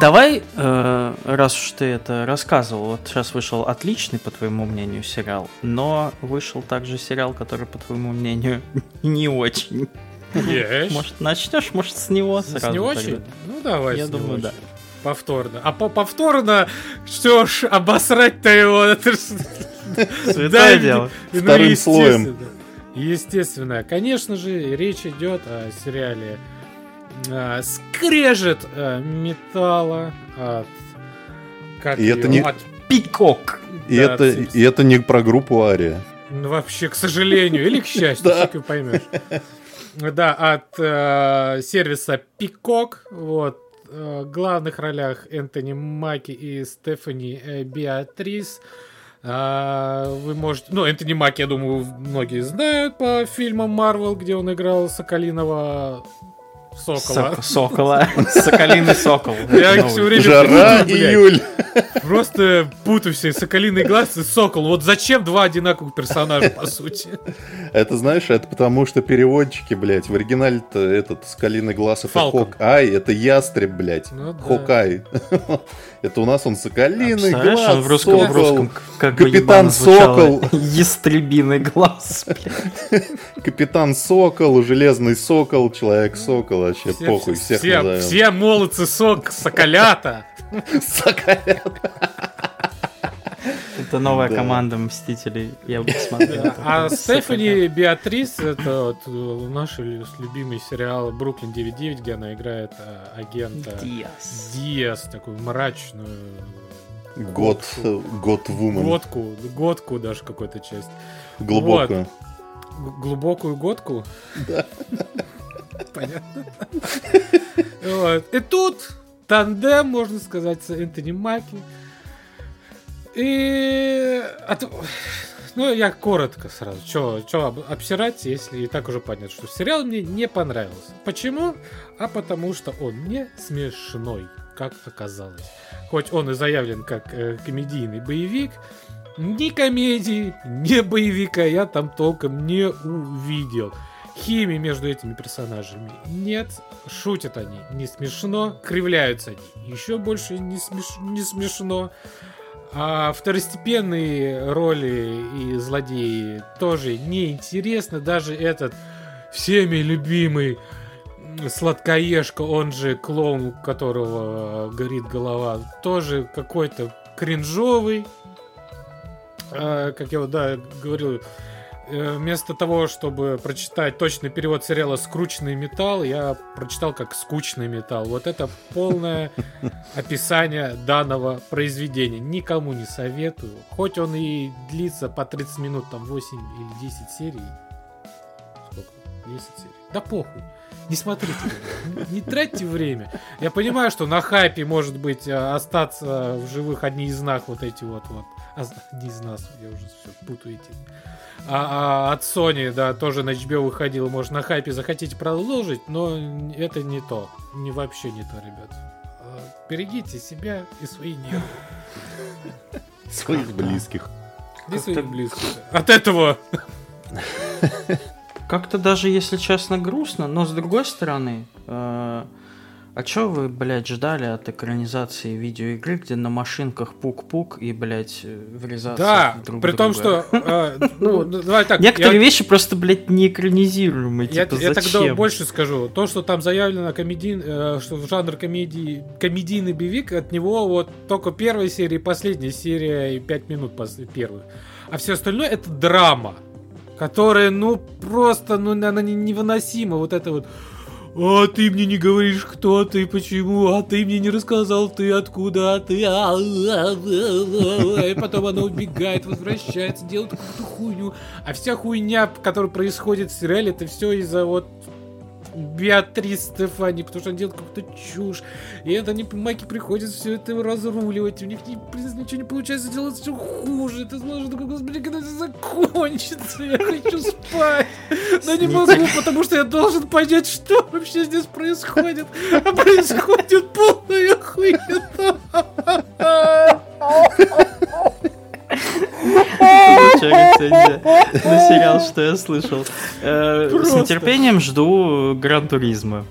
Давай, э, раз уж ты это рассказывал, вот сейчас вышел отличный, по твоему мнению, сериал, но вышел также сериал, который, по твоему мнению, не очень. Есть. Может, начнешь, может, с него С сразу не тогда? очень? Ну, давай Я с не думаю, очень. да. Повторно. А по повторно, что ж, обосрать-то его, это. Святое дело. ну, Вторым слоем. Естественно. Конечно же, речь идет о сериале а, «Скрежет а, металла» от... Как И это её? не- От- Пикок. И да, это, и это не про группу Ария. Ну, вообще, к сожалению, или к счастью, как ты поймешь. Да, от э, сервиса Пикок. Вот. э, В главных ролях Энтони Маки и Стефани э, Беатрис. А, Вы можете... Ну, Энтони Маки, я думаю, многие знают по фильмам Марвел, где он играл Соколиного Сокола. Сок- Сокола. Соколиный сокол. Я все время Жара, путаю, июль. Просто путаю все. Соколиный глаз и Сокол. Вот зачем два одинаковых персонажа, по сути? Это знаешь, это потому что переводчики, блядь, в оригинале-то этот скалиный глаз это Falcon. Хок-Ай, это ястреб, блядь. Ну да. Хокай. Это у нас он соколиный Представляешь, глаз, он в русском, в сокол. русском как бы Капитан звучало. Сокол. Ястребиный глаз. Капитан Сокол, Железный Сокол, Человек-Сокол, вообще Все- похуй, все, всех все, назовем. все молодцы сок, соколята. Соколят. Это новая Да. команда Мстителей. Я бы посмотрел. А Стефани Беатрис, это вот наш лю- любимый сериал Бруклин 9.9, где она играет э, агента Диас. Диас, такую мрачную Год, год вумен. годку, годку даже какой-то часть. Глубокую. Г- глубокую годку. Да. Понятно. Вот. И тут тандем, можно сказать, с Энтони Маки. И... от- Ну, я коротко сразу. Че обсирать, если и так уже понятно, что сериал мне не понравился. Почему? А потому что он не смешной, как оказалось. Хоть он и заявлен как э, комедийный боевик, ни комедии, ни боевика я там толком не увидел. Химии между этими персонажами нет, шутят они не смешно, кривляются они еще больше не, смеш- не смешно. А второстепенные роли и злодеи тоже неинтересно. Даже этот всеми любимый сладкоежка, он же клоун, у которого э, горит голова, тоже какой-то кринжовый. А, как я вот, да, говорил, вместо того, чтобы прочитать точный перевод сериала «Скрученный металл», я прочитал как «Скучный металл». Вот это полное описание данного произведения. Никому не советую. Хоть он и длится по 30 минут, там 8 или 10 серий. Сколько? 10 серий. Да похуй. Не смотрите. Не тратьте время. Я понимаю, что на хайпе может быть э, остаться в живых одни из нас вот эти вот вот. А, Одни из нас, я уже все путаю эти. А, а от Sony, да, тоже на HBO выходил, может, на хайпе захотите продолжить, но это не то. Не вообще не то, ребят. А, Берегите себя и свои нервы. Своих близких. И своих близких. От этого Как-то даже, если честно, грустно, но с другой стороны, э, А чё вы, блядь, ждали от экранизации видеоигры, где на машинках пук-пук и, блядь, врезаться Да, друг при том, что... э, Ну, давай так. Некоторые я- вещи просто, блядь, не экранизируемые. Я, Типа, тогда больше скажу. То, что там заявлено комедий, э, что в жанр комедии, комедийный боевик, от него вот только первая серия и последняя серия и пять минут после первых. А все остальное это драма, которая, ну, просто, ну, она не- невыносима. Вот это вот а ты мне не говоришь, кто ты, почему, а ты мне не рассказал, ты откуда, а ты... а, а, а, а». И потом она убегает, возвращается, делает какую-то хуйню. А вся хуйня, которая происходит в сериале, это все из-за вот Беатрис Стефани, потому что она делает какую-то чушь. И это не Маки приходится все это разруливать. У них не, принципе, ничего не получается делать все хуже. Ты знаешь, такой, господи, когда это закончится? Я хочу спать. Но не могу, потому что я должен понять, что вообще здесь происходит. А происходит полная хуйня. Лучшая рецензия на сериал, что я слышал. Э, С нетерпением жду Гран Туризма.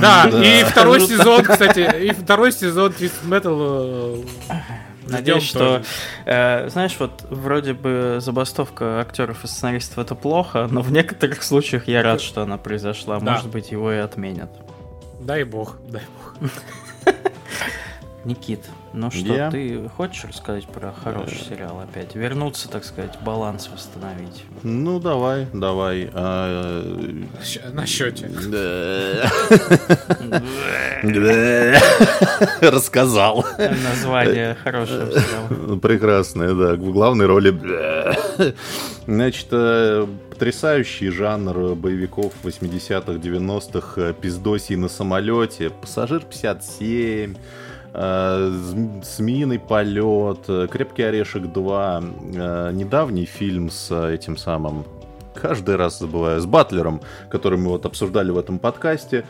Да, и второй сезон, кстати, и второй сезон Twisted Metal. э, Надеюсь, что, э, знаешь, вот вроде бы забастовка актеров и сценаристов это плохо, но в некоторых случаях я рад, что она произошла. Да. Может быть, его и отменят. Дай бог, дай бог. Никит, ну что, Я? ты хочешь рассказать про хороший сериал опять? Вернуться, так сказать, баланс восстановить. Ну, давай, давай. а, На счете. Рассказал. Название хорошего сериала. Прекрасная, да. В главной роли... Значит, э, потрясающий жанр боевиков 80-х, 90-х, э, пиздосий на самолете, Пассажир 57, э, Зм- Змеиный полет, э, Крепкий орешек 2, э, недавний фильм с э, этим самым каждый раз забываю, с Батлером, который мы вот обсуждали в этом подкасте.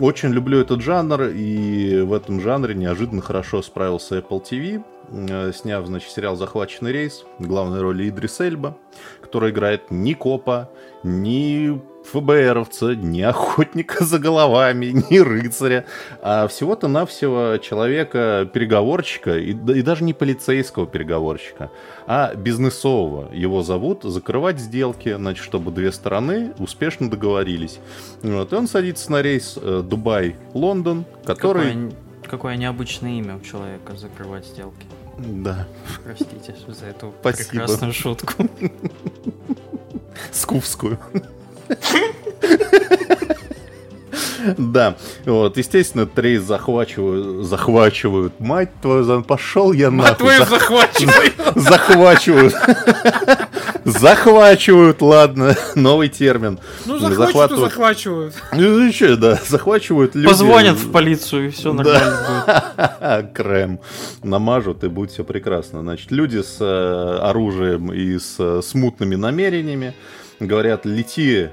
Очень люблю этот жанр, и в этом жанре неожиданно хорошо справился Apple TV, э, сняв, значит, сериал «Захваченный рейс», главной роли Идрис Эльба, который играет ни копа, ни ФБРовца, ни охотника за головами, ни рыцаря, а всего-то навсего человека-переговорщика, и, и даже не полицейского переговорщика, а бизнесового. Его зовут закрывать сделки, значит, чтобы две стороны успешно договорились. Вот, и он садится на рейс э, Дубай-Лондон, который... Какое, какое необычное имя у человека закрывать сделки. Да, Простите за эту Спасибо. прекрасную шутку. скуфскую. Да, вот, естественно, этот рейс захвачивают, захвачивают, мать твою, за- пошел я А нахуй, твою зах- захвачиваю. захвачивают, захвачивают, ладно, новый термин. Ну, захвачивают, Захватывают. захвачивают. Ну, что, да, захвачивают люди. Позвонят в полицию, и все нормально будет. Крем намажут, и будет все прекрасно. Значит, люди с э, оружием и с э, смутными намерениями говорят, лети,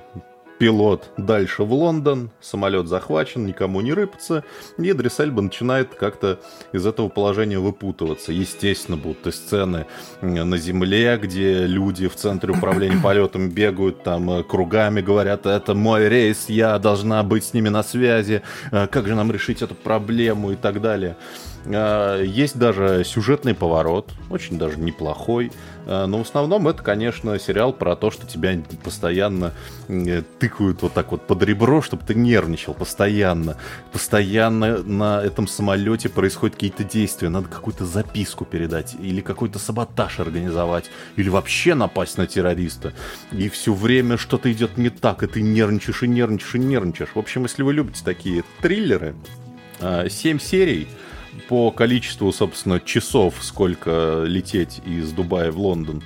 пилот, дальше в Лондон, самолет захвачен, никому не рыпаться, и Идрис Эльба начинает как-то из этого положения выпутываться. Естественно, будут и сцены э, на земле, где люди в центре управления полетом бегают там э, кругами, говорят, это мой рейс, я должна быть с ними на связи, э, как же нам решить эту проблему и так далее. Э, Есть даже сюжетный поворот, очень даже неплохой. Э, Но в основном это, конечно, сериал про то, что тебя постоянно э, тыкают вот так вот под ребро, чтобы ты нервничал постоянно. Постоянно на этом самолете происходят какие-то действия. Надо какую-то записку передать, или какой-то саботаж организовать, или вообще напасть на террориста. И все время что-то идет не так, и ты нервничаешь, и нервничаешь, и нервничаешь. В общем, если вы любите такие триллеры, 7 серий по количеству, собственно, часов, сколько лететь из Дубая в Лондон.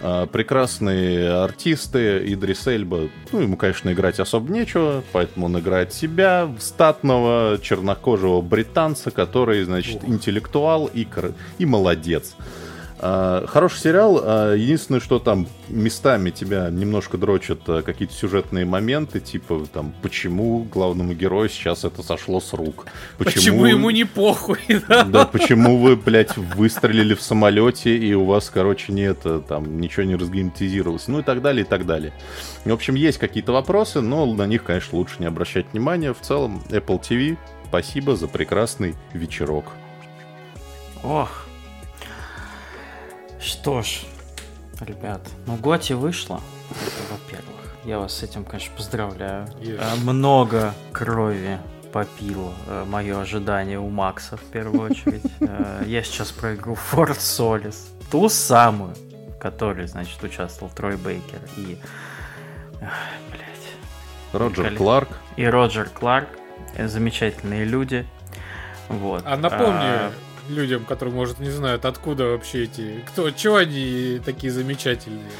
А, Прекрасные артисты, Идрис Эльба, ну, ему, конечно, играть особо нечего, поэтому он играет себя, статного, чернокожего британца, который, значит, интеллектуал и, и молодец. А, хороший сериал. А, единственное, что там местами тебя немножко дрочат а, какие-то сюжетные моменты, типа там, почему главному герою сейчас это сошло с рук. Почему, почему ему не похуй, да? Да, почему вы, блядь, выстрелили в самолете, и у вас, короче, нет, там, ничего не разгерметизировалось. Ну и так далее, и так далее. В общем, есть какие-то вопросы, но на них, конечно, лучше не обращать внимания. В целом, Apple TV, спасибо за прекрасный вечерок. Ох, что ж, ребят, ну Готи вышла, это во-первых. Я вас с этим, конечно, поздравляю. Yes. Много крови попил э, мое ожидание у Макса в первую очередь. Э, я сейчас про игру Solis. Ту самую, в которой, значит, участвовал Трой Бейкер и... Роджер Кларк. И Роджер Кларк. Э, замечательные люди. Вот. А напомни, а, людям, которые, может, не знают, откуда вообще эти... Кто, чего они такие замечательные?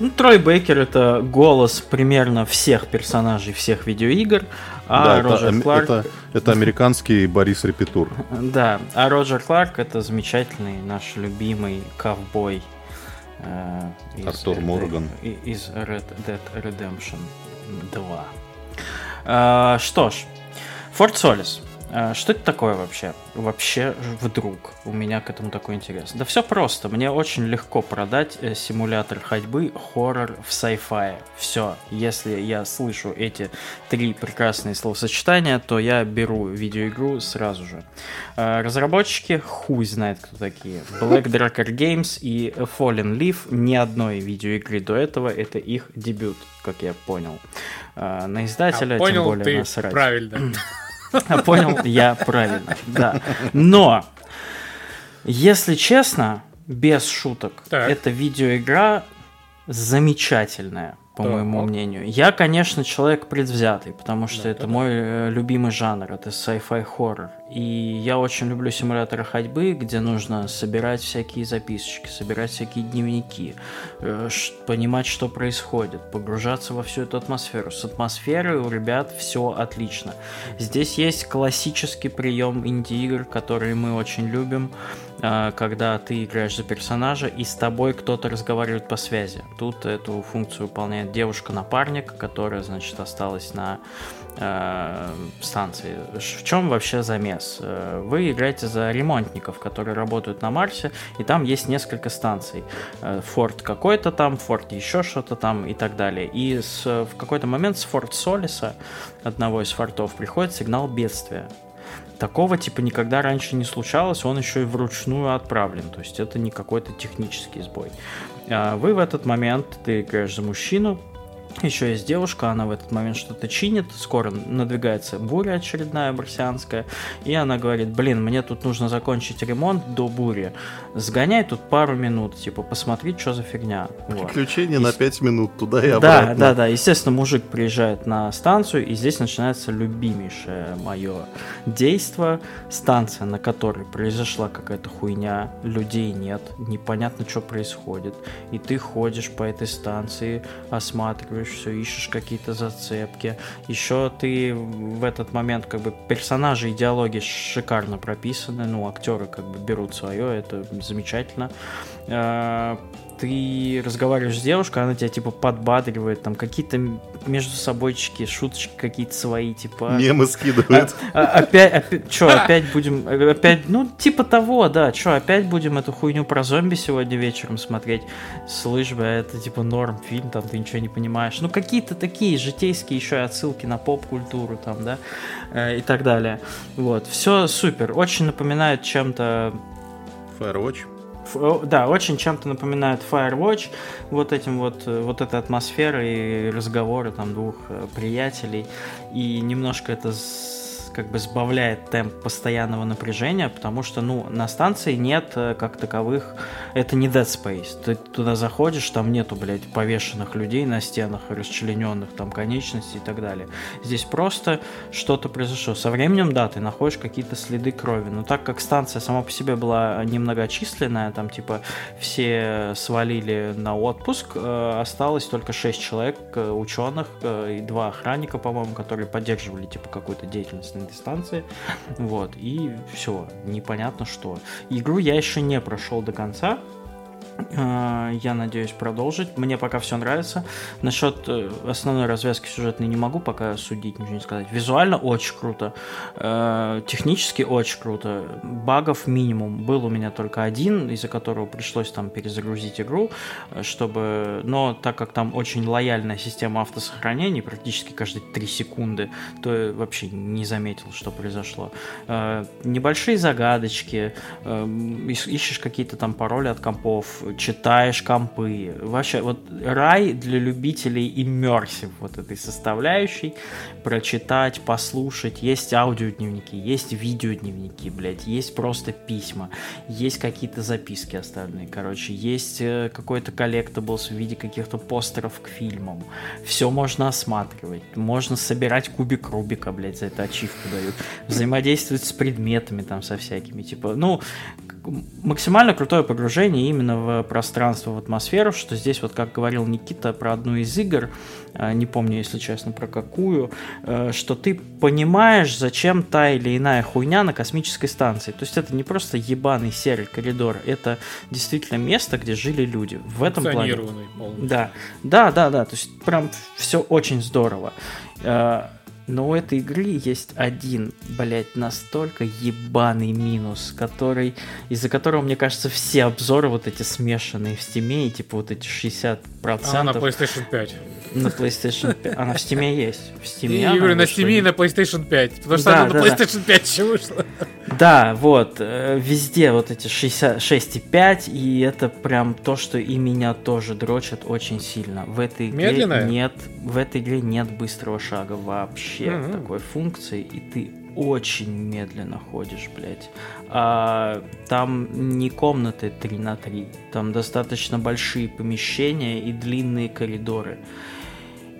Ну, Трой Бейкер — это голос примерно всех персонажей всех видеоигр, а да, Роджер это, Кларк... Это, это американский Борис Репетур. Да, а Роджер Кларк — это замечательный наш любимый ковбой э, Артур Морган. Из Red Dead Redemption 2. Э, что ж, Форт Солис. А, что это такое вообще? Вообще вдруг у меня к этому такой интерес. Да все просто. Мне очень легко продать э, симулятор ходьбы, хоррор в sci-fi. Все. Если я слышу эти три прекрасные словосочетания, то я беру видеоигру сразу же. А, разработчики хуй знает кто такие. Black Dracker Games и Fallen Leaf ни одной видеоигры до этого. Это их дебют, как я понял. А, на издателя а, понял тем более ты насрать. правильно. Понял я правильно, да. Но, если честно, без шуток, так. эта видеоигра замечательная по да. моему мнению. Я, конечно, человек предвзятый, потому что да, это да. мой э, любимый жанр, это sci-fi хоррор. И я очень люблю симуляторы ходьбы, где нужно собирать всякие записочки, собирать всякие дневники, э, понимать, что происходит, погружаться во всю эту атмосферу. С атмосферой у ребят все отлично. Здесь есть классический прием инди-игр, которые мы очень любим. А, когда ты играешь за персонажа и с тобой кто-то разговаривает по связи. Тут эту функцию выполняет девушка-напарник, которая, значит, осталась на э, станции. В чем вообще замес? Э, вы играете за ремонтников, которые работают на Марсе, и там есть несколько станций. Э, форт какой-то там, форт еще что-то там и так далее. И с, в какой-то момент с форт Солиса, одного из фортов, приходит сигнал бедствия. Такого типа никогда раньше не случалось, он еще и вручную отправлен, то есть это не какой-то технический сбой. А вы в этот момент, ты играешь за мужчину, еще есть девушка, она в этот момент что-то чинит, скоро надвигается буря очередная марсианская, и она говорит, блин, мне тут нужно закончить ремонт до бури, сгоняй тут пару минут, типа, посмотри, что за фигня. Приключение вот. на 5 минут туда и обратно. Да, да, да, естественно, мужик приезжает на станцию, и здесь начинается любимейшее мое действо, станция, на которой произошла какая-то хуйня, людей нет, непонятно, что происходит, и ты ходишь по этой станции, осматриваешь все, ищешь какие-то зацепки. Еще ты в этот момент, как бы, персонажи и диалоги шикарно прописаны, ну, актеры как бы берут свое, это замечательно. А, ты разговариваешь с девушкой, она тебя типа подбадривает, там какие-то между собойчики, шуточки какие-то свои, типа... Мемы скидывают. А, а, опять, опять, что, опять будем, опять, ну, типа того, да, что, опять будем эту хуйню про зомби сегодня вечером смотреть? Слышь, бля, это типа норм фильм, там ты ничего не понимаешь. Ну, какие-то такие житейские еще отсылки на поп-культуру там, да, э, и так далее. Вот, все супер, очень напоминает чем-то... Firewatch? Да, очень чем-то напоминает Firewatch, вот этим вот, э, вот этой атмосферой и разговоры там двух э, приятелей, и немножко это как бы сбавляет темп постоянного напряжения, потому что, ну, на станции нет э, как таковых, это не Dead Space. Ты туда заходишь, там нету, блядь, повешенных людей на стенах, расчлененных там конечностей и так далее. Здесь просто что-то произошло. Со временем, да, ты находишь какие-то следы крови, но так как станция сама по себе была немногочисленная, там, типа, все свалили на отпуск, э, осталось только 6 человек, э, ученых и два охранника, по-моему, которые поддерживали, типа, какую-то деятельность дистанции. Вот, и все, непонятно что. Игру я еще не прошел до конца, я надеюсь продолжить. Мне пока все нравится. Насчет э, основной развязки сюжетной не могу пока судить, ничего не сказать. Визуально очень круто. Э, технически очень круто. Багов минимум. Был у меня только один, из-за которого пришлось там перезагрузить игру, э, чтобы... Но так как там очень лояльная система автосохранения, практически каждые 3 секунды, то вообще не заметил, что произошло. Небольшие загадочки, ищешь какие-то там пароли от компов, читаешь компы. Вообще, вот рай для любителей immersive вот этой составляющей. Прочитать, послушать. Есть аудиодневники, есть видеодневники, блядь, есть просто письма, есть какие-то записки остальные, короче, есть э, какой-то collectibles в виде каких-то постеров к фильмам. Все можно осматривать. Можно собирать кубик Рубика, блядь, за это ачивку дают. Взаимодействовать с предметами там со всякими, типа, ну, максимально крутое погружение именно в пространство, в атмосферу, что здесь, вот как говорил Никита про одну из игр, э, не помню, если честно, про какую, э, что ты понимаешь, зачем та или иная хуйня на космической станции. То есть это не просто ебаный серый коридор, это действительно место, где жили люди. В этом плане. Да, да, да, да. То есть прям все очень здорово. Но у этой игры есть один, блять, настолько ебаный минус, который, из-за которого, мне кажется, все обзоры вот эти смешанные в стиме, и типа вот эти 60%. А на PlayStation 5. На PlayStation 5. Она в Steam есть. В Steam Я говорю, на Steam и на PlayStation 5. Потому что да, она да, на PlayStation да. 5 еще вышла. Да, вот. Э, везде вот эти 6,5, и это прям то, что и меня тоже дрочит очень сильно. В этой игре Медленная? нет, в этой игре нет быстрого шага вообще mm-hmm. такой функции, и ты очень медленно ходишь, блядь. А, там не комнаты 3 на 3, там достаточно большие помещения и длинные коридоры.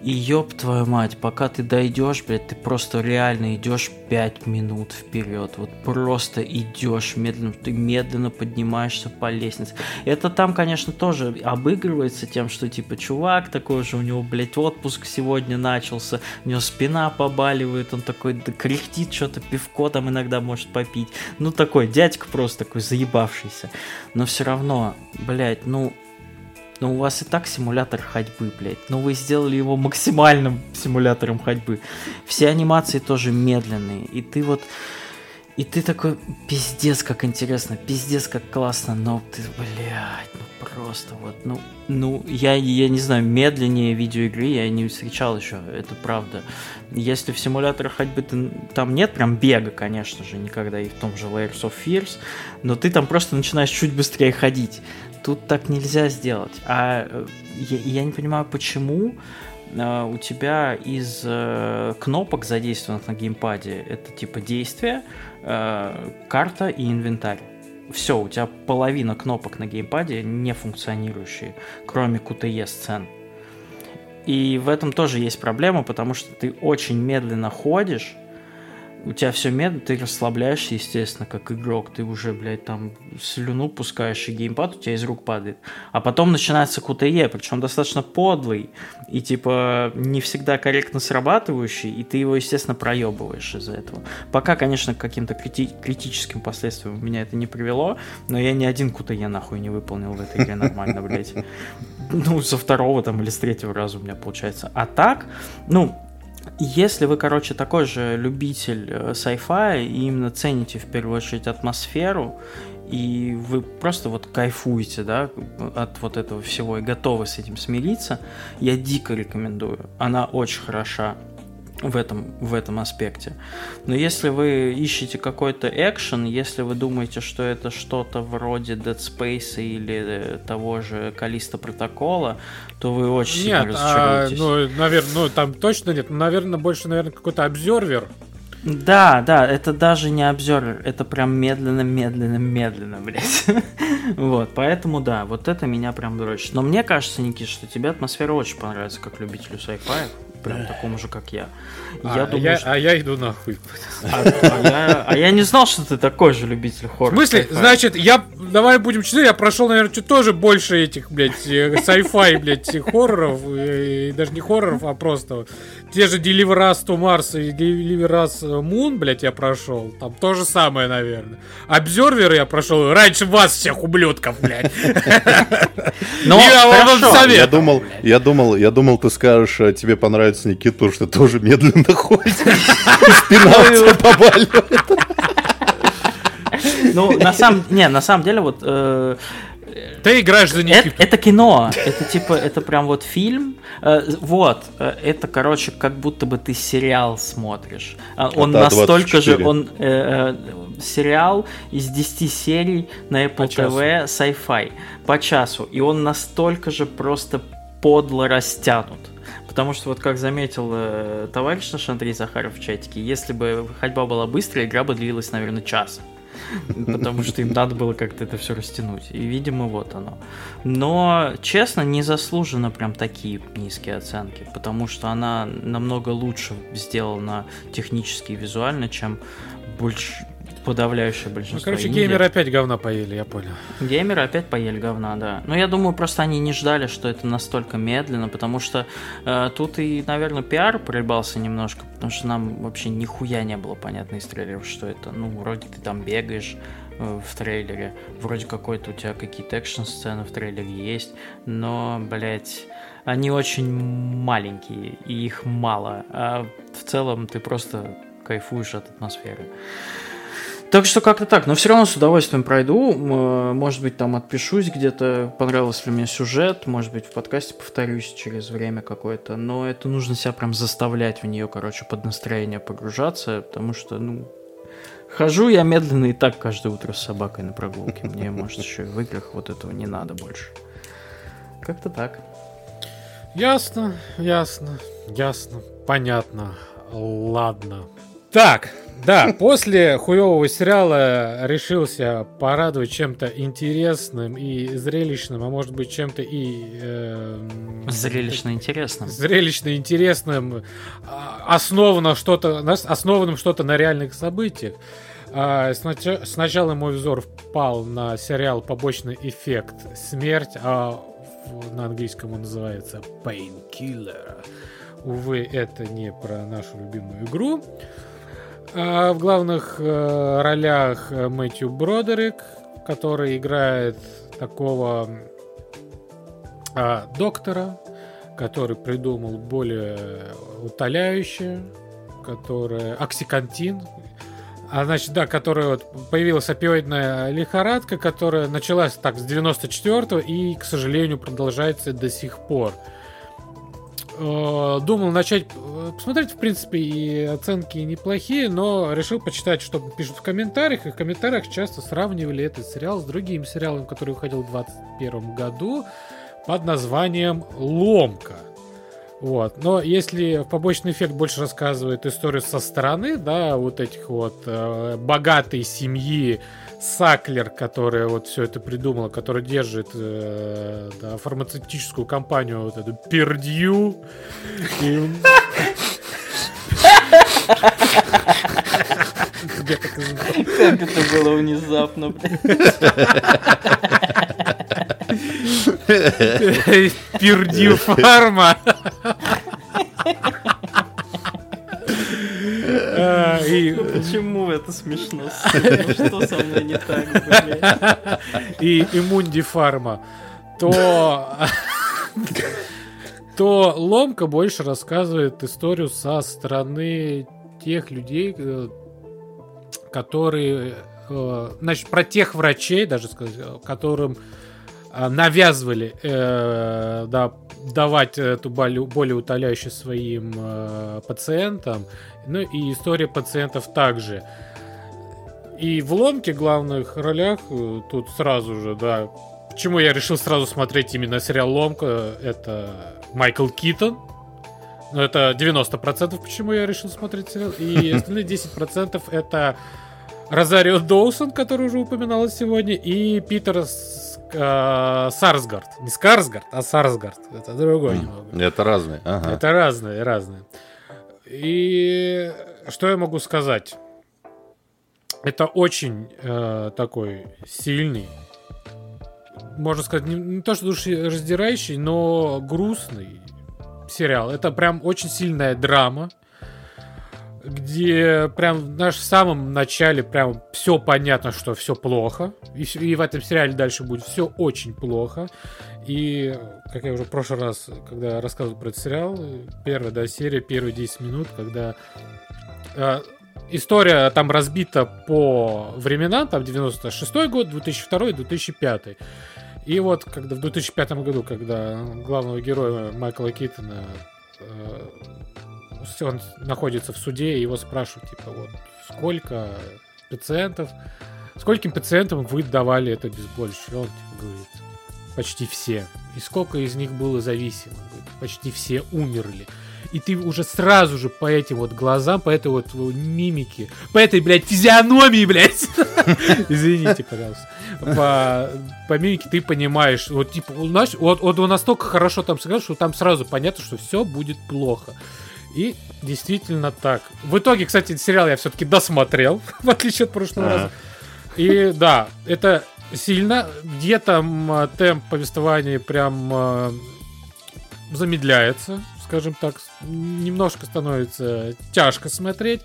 И ёб твою мать, пока ты дойдешь, блядь, ты просто реально идешь 5 минут вперед. Вот просто идешь медленно, ты медленно поднимаешься по лестнице. Это там, конечно, тоже обыгрывается тем, что типа чувак такой же, у него, блядь, отпуск сегодня начался, у него спина побаливает, он такой да, кряхтит, что-то пивко там иногда может попить. Ну такой дядька просто такой заебавшийся. Но все равно, блядь, ну но у вас и так симулятор ходьбы, блядь. Но вы сделали его максимальным симулятором ходьбы. Все анимации тоже медленные. И ты вот... И ты такой, пиздец, как интересно, пиздец, как классно, но ты, блядь, ну просто вот, ну, ну, я, я не знаю, медленнее видеоигры я не встречал еще, это правда. Если в симуляторах ходьбы ты, там нет прям бега, конечно же, никогда и в том же Layers of Fears, но ты там просто начинаешь чуть быстрее ходить. Тут так нельзя сделать. А э, я, я не понимаю, почему э, у тебя из э, кнопок, задействованных на геймпаде, это типа действие, карта и инвентарь. Все, у тебя половина кнопок на геймпаде не функционирующие, кроме QTE сцен. И в этом тоже есть проблема, потому что ты очень медленно ходишь, у тебя все медленно, ты расслабляешься, естественно, как игрок, ты уже, блядь, там слюну пускаешь, и геймпад у тебя из рук падает. А потом начинается QTE, причем достаточно подлый, и, типа, не всегда корректно срабатывающий, и ты его, естественно, проебываешь из-за этого. Пока, конечно, к каким-то крити- критическим последствиям меня это не привело, но я ни один QTE нахуй не выполнил в этой игре нормально, блядь. Ну, со второго там или с третьего раза у меня получается. А так, ну, если вы, короче, такой же любитель э, sci-fi и именно цените в первую очередь атмосферу, и вы просто вот кайфуете, да, от вот этого всего и готовы с этим смириться, я дико рекомендую. Она очень хороша в этом, в этом аспекте. Но если вы ищете какой-то экшен, если вы думаете, что это что-то вроде Dead Space или э, того же Калиста протокола, то вы очень нет, сильно а, разочаруетесь. А, ну, наверное, ну, там точно нет. Наверное, больше, наверное, какой-то обзорвер. Да, да, это даже не обзор, это прям медленно, медленно, медленно, блядь. вот, поэтому да, вот это меня прям дрочит. Но мне кажется, Никит, что тебе атмосфера очень понравится, как любителю sci-fi. Прям такому же, как я. А, я думаю, я, что- а я иду нахуй. а, а я, а я не знал, что ты такой же любитель В хоррора. смысле, sci-fi. значит, я, давай будем честны, я прошел, наверное, чуть тоже больше этих, блядь, э, sci-fi, блядь, хорроров, э, и даже не хорроров, а просто те же Deliver Us to Mars и Deliver Us Moon, блядь, я прошел, там то же самое, наверное. Обзерверы я прошел раньше вас всех, ублюдков, блядь. Ну, Я думал, я думал, я думал, ты скажешь, э, тебе понравится Никита, потому что ты тоже медленно ходишь. Спина у тебя побаливает. Ну, на самом, не, на самом деле, вот э, Ты играешь за это, Никиту. это кино, это типа, это прям вот фильм, Э, вот, э, это, короче, как будто бы ты сериал смотришь. А Он да, настолько же, 24. он э, э, сериал из 10 серий на Apple часу. TV sci-fi по часу, и он настолько же просто подло растянут. Потому что, вот как заметил э, товарищ наш Андрей Захаров в чатике, если бы ходьба была быстрая, игра бы длилась, наверное, час. Потому что им надо было как-то это все растянуть. И, видимо, вот оно. Но, честно, незаслуженно прям такие низкие оценки. Потому что она намного лучше сделана технически и визуально, чем больш... подавляющее Ну, большинство. короче, инди. геймеры опять говна поели, я понял. Геймеры опять поели говна, да. Но я думаю, просто они не ждали, что это настолько медленно, потому что э, тут и, наверное, пиар проебался немножко, потому что нам вообще нихуя не было понятно из трейлеров, что это. Ну, вроде ты там бегаешь э, в трейлере, вроде какой-то у тебя какие-то экшн-сцены в трейлере есть, но, блядь, они очень маленькие, и их мало. А в целом ты просто кайфуешь от атмосферы. Так что как-то так, но все равно с удовольствием пройду. Э, Может быть, там отпишусь где-то, понравился ли мне сюжет, может быть, в подкасте повторюсь через время какое-то. Но это нужно себя прям заставлять в нее, короче, под настроение погружаться, потому что, ну, хожу я медленно и так каждое утро с собакой на прогулке. Мне, может, еще и в играх вот этого не надо больше. Как-то так. Ясно, ясно, ясно, понятно. Ладно. Так, да, после хуевого сериала решился порадовать чем-то интересным и зрелищным, а может быть чем-то и... эм, Зрелищно интересно. зрелищно интересным, а, основано что-то, основанным что-то на реальных событиях. А, снача- Сначала мой взор впал на сериал «Побочный эффект. Смерть», а на английском он называется «Painkiller». Увы, это не про нашу любимую игру. А В главных э, ролях э, Мэтью Бродерик, который играет такого а, доктора, который придумал более утоляющее, которое оксикантин, а значит, да, которая вот появилась опиоидная лихорадка, которая началась так с 94-го и, к сожалению, продолжается до сих пор. Э, Думал начать э, посмотреть, в принципе, и оценки неплохие, но решил почитать, что пишут в комментариях. И в комментариях часто сравнивали этот сериал с другим сериалом, который выходил в 2021 году под названием «Ломка». Вот. Но если побочный эффект больше рассказывает историю со стороны, да, вот этих вот э, богатой семьи Саклер, которая вот все это придумала, которая держит э, да, фармацевтическую компанию вот эту Пердью. Как это было внезапно. Пердью фарма. И Почему это смешно? Что со мной не так, блядь? и Имунди Фарма, то то Ломка больше рассказывает историю со стороны тех людей, э, которые, э, значит, про тех врачей, даже сказать, э, которым навязывали э, да, давать эту более утоляющую своим э, пациентам. Ну и история пациентов также. И в ломке главных ролях э, тут сразу же, да. Почему я решил сразу смотреть именно сериал Ломка? Это Майкл Китон. Ну, это 90% почему я решил смотреть сериал. И остальные 10% это Розарио Доусон, который уже упоминалось сегодня, и Питер э, Сарсгард. Не Скарсгард, а Сарсгард. Это другое М, немного. Это разные. Ага. Это разные, разные. И что я могу сказать? Это очень э, такой сильный, можно сказать, не, не то что душераздирающий, но грустный сериал. Это прям очень сильная драма, где прям в самом начале прям все понятно, что все плохо. И, и в этом сериале дальше будет все очень плохо. И, как я уже в прошлый раз, когда рассказывал про этот сериал, первая да, серия, первые 10 минут, когда э, история там разбита по временам, там 96 год, 2002, 2005. И вот, когда в 2005 году, когда главного героя Майкла Китона э, он находится в суде, и его спрашивают, типа, вот, сколько пациентов, скольким пациентам вы давали это обезболивающее? Он типа, говорит, почти все. И сколько из них было зависимо? Говорит, почти все умерли. И ты уже сразу же по этим вот глазам, по этой вот мимике, по этой, блядь, физиономии, блядь, извините, пожалуйста, по, по мимике ты понимаешь, вот типа, знаешь, вот он настолько хорошо там сыграл, что там сразу понятно, что все будет плохо. И действительно так. В итоге, кстати, сериал я все-таки досмотрел, в отличие от прошлого раза. И да, это сильно. Где там а, темп повествования прям а, замедляется, скажем так. Немножко становится тяжко смотреть.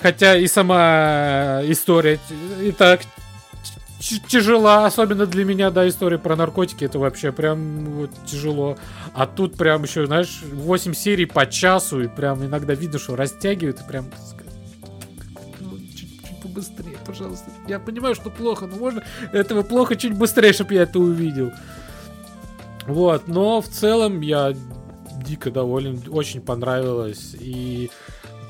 Хотя и сама история и так тяжела, особенно для меня, да, история про наркотики, это вообще прям вот тяжело. А тут прям еще, знаешь, 8 серий по часу, и прям иногда видно, что растягивают, и прям ну, чуть, чуть пожалуйста. Я понимаю, что плохо, но можно этого плохо чуть быстрее, чтобы я это увидел. Вот, но в целом я дико доволен, очень понравилось. И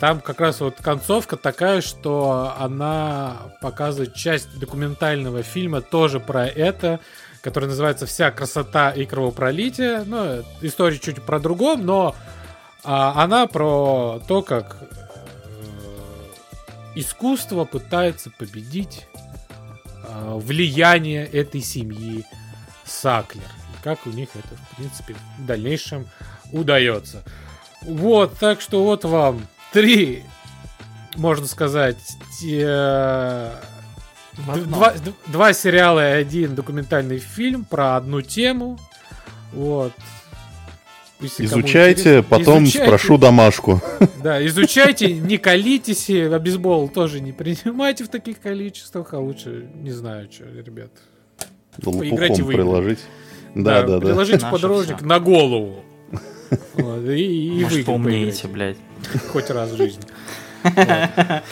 там как раз вот концовка такая, что она показывает часть документального фильма тоже про это, который называется «Вся красота и кровопролитие». Ну, история чуть про другом, но а, она про то, как э, искусство пытается победить э, влияние этой семьи Саклер. И как у них это, в принципе, в дальнейшем удается. Вот, так что вот вам три, можно сказать, те-. Два, два сериала и один документальный фильм про одну тему. Вот. Если Изучайте, потом изучайте. спрошу домашку. Да, изучайте, не колитесь, и а бейсбол тоже не принимайте в таких количествах, а лучше, не знаю, что, ребят. Поиграйте в приложить. Да, да, да. Приложите подорожник на голову. И, Может, поумнеете, блядь. Хоть раз в жизни.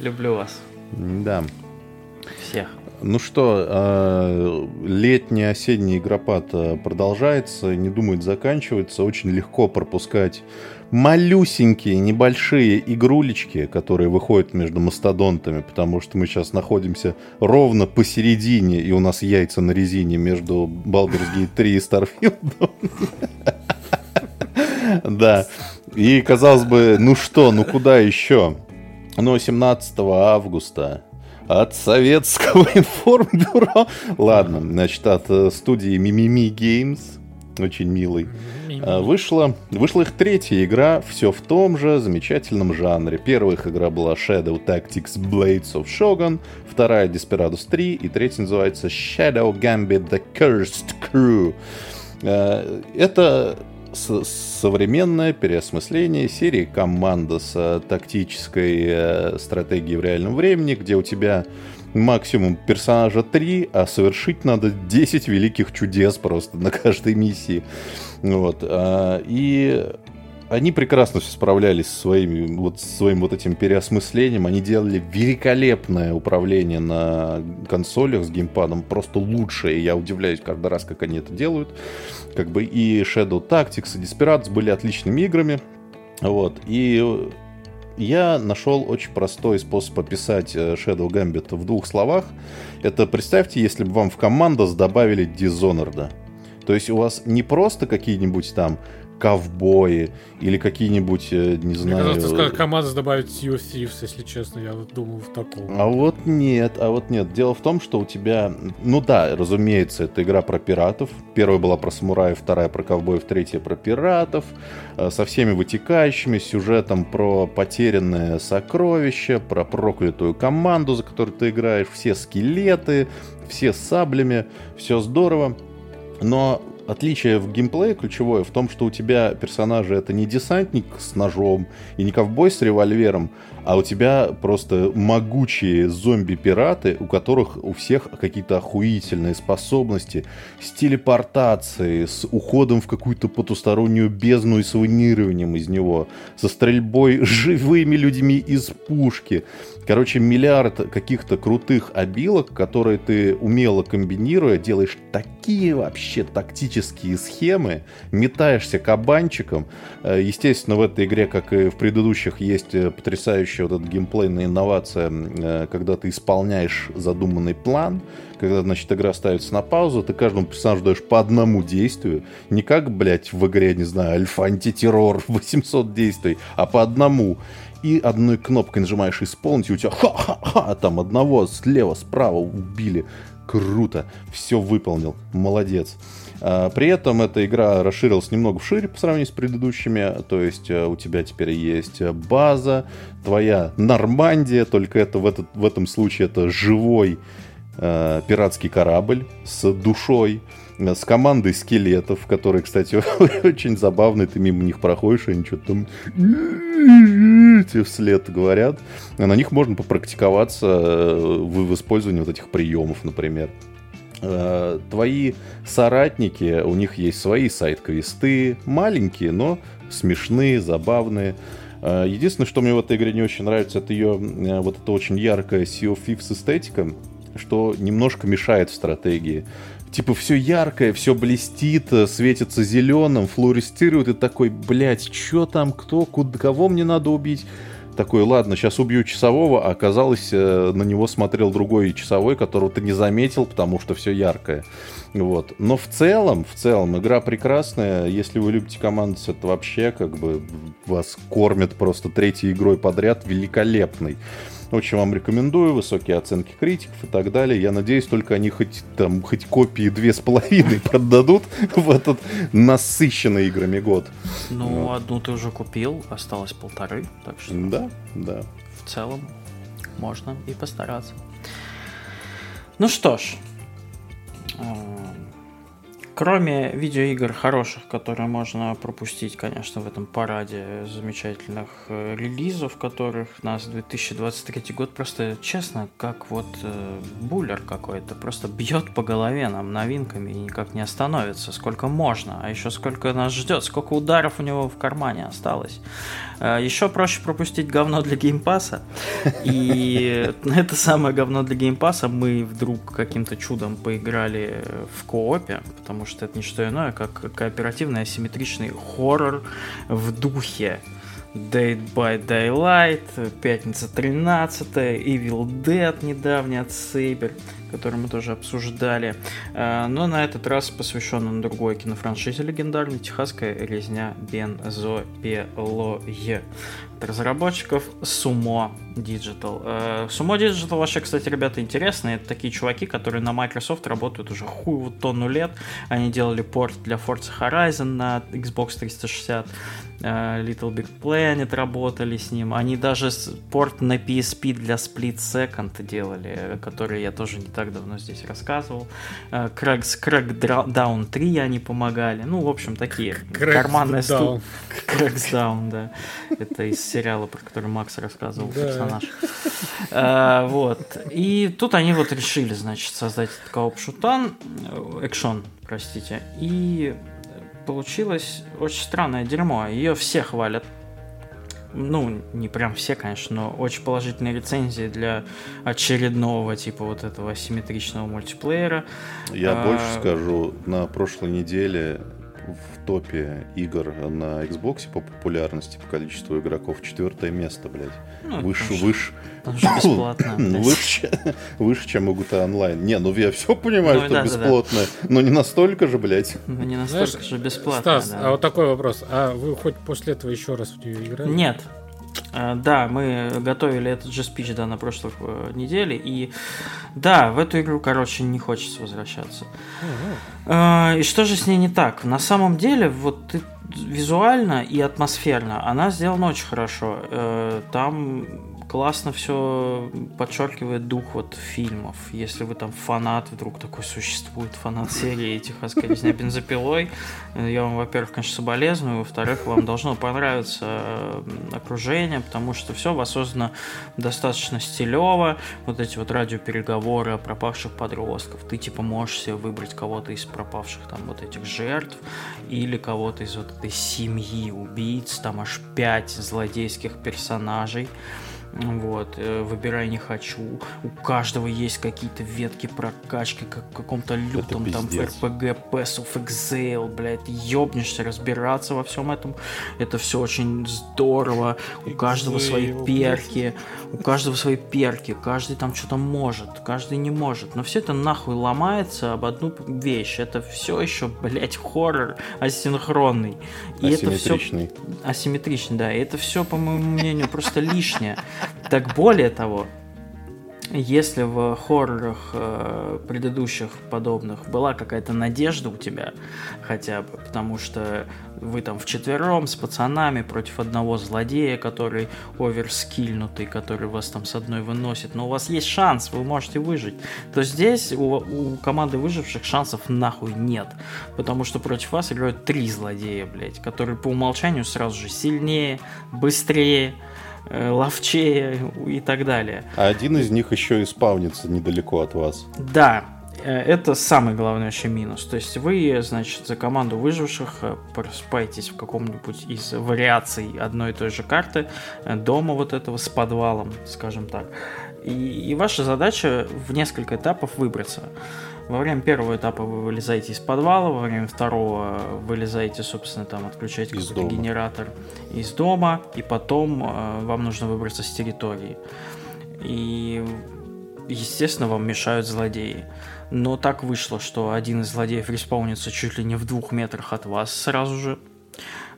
Люблю вас. Да. Всех. Ну что, э, летний осенний игропад э, продолжается, не думает заканчиваться. Очень легко пропускать малюсенькие, небольшие игрулечки, которые выходят между мастодонтами, потому что мы сейчас находимся ровно посередине, и у нас яйца на резине между Baldur's Gate 3 и Starfield. Да. И, казалось бы, ну что, ну куда еще? Но 17 августа от советского информбюро. Ладно, значит, от э, студии Мимими Games. Очень милый. А, Вышла, вышла их третья игра, все в том же замечательном жанре. Первая их игра была Shadow Tactics Blades of Shogun, вторая Desperados 3 и третья называется Shadow Gambit The Cursed Crew. Э, Это современное переосмысление серии команда с э, тактической э, стратегией в реальном времени, где у тебя максимум персонажа 3, а совершить надо 10 великих чудес просто на каждой миссии. Вот. а, И они прекрасно все справлялись со своими, вот, своим вот этим переосмыслением. Они делали великолепное управление на консолях с геймпадом, просто лучшее. Я удивляюсь каждый раз, как они это делают. Как бы и Shadow Tactics, и Desperados были отличными играми. Вот. И я нашел очень простой способ описать э, Shadow Gambit в двух словах. Это представьте, если бы вам в командос добавили Dishonored. То есть у вас не просто какие-нибудь там ковбои или какие-нибудь, э, не знаю... Мне кажется, команда добавить Sea of Thieves, если честно, я думал в таком. А вот нет, а вот нет. Дело в том, что у тебя... Ну да, разумеется, это игра про пиратов. Первая была про самураев, вторая про ковбоев, третья про пиратов. Э, со всеми вытекающими сюжетом про потерянное сокровище, про проклятую команду, за которую ты играешь, все скелеты, все с саблями, все здорово. Но отличие в геймплее ключевое в том, что у тебя персонажи это не десантник с ножом и не ковбой с револьвером, а у тебя просто могучие зомби-пираты, у которых у всех какие-то охуительные способности с телепортацией, с уходом в какую-то потустороннюю бездну и с из него, со стрельбой живыми людьми из пушки. Короче, миллиард каких-то крутых обилок, которые ты умело комбинируя, делаешь такие вообще тактические схемы, метаешься кабанчиком. Э, естественно, в этой игре, как и в предыдущих, есть э, потрясающая вот эта геймплейная инновация, э, когда ты исполняешь задуманный план, когда, значит, игра ставится на паузу, ты каждому персонажу даешь по одному действию, не как, блядь, в игре, не знаю, альфа-антитеррор 800 действий, а по одному и одной кнопкой нажимаешь исполнить, и у тебя ха-ха-ха, там одного слева, справа убили. Круто, все выполнил, молодец. А, при этом эта игра расширилась немного шире по сравнению с предыдущими, то есть э, у тебя теперь есть база, твоя Нормандия, только это в, этот, в этом случае это живой э, пиратский корабль с душой, с командой скелетов, которые, кстати, очень забавные, ты мимо них проходишь, и они что-то там тебе вслед говорят. На них можно попрактиковаться э, в использовании вот этих приемов, например. Э, твои соратники, у них есть свои сайт-квесты, маленькие, но смешные, забавные. Э, единственное, что мне в этой игре не очень нравится, это ее вот эта очень яркая Sea of Thieves эстетика, что немножко мешает в стратегии типа все яркое, все блестит, э, светится зеленым, флуоресцирует, и такой, блядь, что там, кто, куда, кого мне надо убить? Такой, ладно, сейчас убью часового, а оказалось, э, на него смотрел другой часовой, которого ты не заметил, потому что все яркое. Вот. Но в целом, в целом, игра прекрасная. Если вы любите команду, это вообще как бы вас кормят просто третьей игрой подряд великолепной. Очень вам рекомендую, высокие оценки критиков и так далее. Я надеюсь, только они хоть там хоть копии две с половиной продадут в этот насыщенный играми год. Ну, вот. одну ты уже купил, осталось полторы, так что... Да, да. В целом можно и постараться. Ну что ж, Кроме видеоигр хороших, которые можно пропустить, конечно, в этом параде замечательных э, релизов, которых нас 2023 год просто, честно, как вот э, буллер какой-то, просто бьет по голове нам новинками и никак не остановится, сколько можно, а еще сколько нас ждет, сколько ударов у него в кармане осталось. Э, еще проще пропустить говно для Game Pass а, и это самое говно для Game Pass а. Мы вдруг каким-то чудом поиграли в коопе, потому что это не что иное, как кооперативный асимметричный хоррор в духе Dead by Daylight, Пятница 13, Evil Dead недавний от Saber, который мы тоже обсуждали. Э, но на этот раз посвящен он другой кинофраншизе легендарной «Техасская резня бензопилой» от разработчиков Sumo Digital. Э, Sumo Digital вообще, кстати, ребята, интересные. Это такие чуваки, которые на Microsoft работают уже хуй тонну лет. Они делали порт для Forza Horizon на Xbox 360. Э, Little Big Planet работали с ним. Они даже порт на PSP для Split Second делали, который я тоже не так давно здесь рассказывал. Cracks Crackdown 3 они помогали. Ну, в общем, такие Cracks карманные студии. Crackdown, да. Это из сериала, про который Макс рассказывал, персонаж. А, вот. И тут они вот решили, значит, создать этот кооп-шутан, э, экшон, простите. И получилось очень странное дерьмо. Ее все хвалят. Ну, не прям все, конечно, но очень положительные рецензии для очередного типа вот этого асимметричного мультиплеера. Я а... больше скажу, на прошлой неделе в топе игр на Xbox по популярности, по количеству игроков. Четвертое место, блядь. Ну, выше, выше. бесплатно. выше, выше, чем у GTA Online. Не, ну я все понимаю, ну, что да, бесплатно, да, да. но не настолько же, блядь. Ну не настолько Знаешь, же бесплатно. Стас, да. а вот такой вопрос. А вы хоть после этого еще раз в нее играли? Нет. А, да, мы готовили этот же спич, да, на прошлой э, неделе, и да, в эту игру, короче, не хочется возвращаться. Uh-huh. И что же с ней не так? На самом деле, вот ты визуально и атмосферно она сделана очень хорошо. Э, там классно все подчеркивает дух вот фильмов. Если вы там фанат, вдруг такой существует, фанат серии этих «Оскорезня бензопилой», я вам, во-первых, конечно, соболезную, во-вторых, вам должно понравиться э, окружение, потому что все воссоздано достаточно стилево. Вот эти вот радиопереговоры о пропавших подростков. Ты типа можешь себе выбрать кого-то из пропавших там вот этих жертв или кого-то из вот этой семьи убийц, там аж пять злодейских персонажей. Вот, э, выбирай не хочу. У каждого есть какие-то ветки прокачки, как в каком-то лютом там RPG, Pass of Exile, блядь, ёбнешься разбираться во всем этом. Это все очень здорово. У каждого свои перки, у каждого свои перки, каждый там что-то может, каждый не может. Но все это нахуй ломается об одну вещь. Это все еще, блядь, хоррор асинхронный. И это все асимметричный, да. И это все, по моему мнению, просто лишнее. Так более того, если в хоррорах э, предыдущих подобных была какая-то надежда у тебя хотя бы, потому что вы там вчетвером с пацанами против одного злодея, который оверскильнутый, который вас там с одной выносит, но у вас есть шанс, вы можете выжить, то здесь у, у команды выживших шансов нахуй нет, потому что против вас играют три злодея, блядь, которые по умолчанию сразу же сильнее, быстрее, ловчее и так далее. А один из них еще и спавнится недалеко от вас. Да, э, это самый главный вообще минус. То есть вы, значит, за команду выживших э, проспаетесь в каком-нибудь из вариаций одной и той же карты, дома вот этого с подвалом, скажем так. И, и ваша задача в несколько этапов выбраться. Во время первого этапа вы вылезаете из подвала, во время второго вылезаете, собственно, там отключаете какой-то генератор из дома, и потом э, вам нужно выбраться с территории. И, естественно, вам мешают злодеи. Но так вышло, что один из злодеев респаунится чуть ли не в двух метрах от вас сразу же.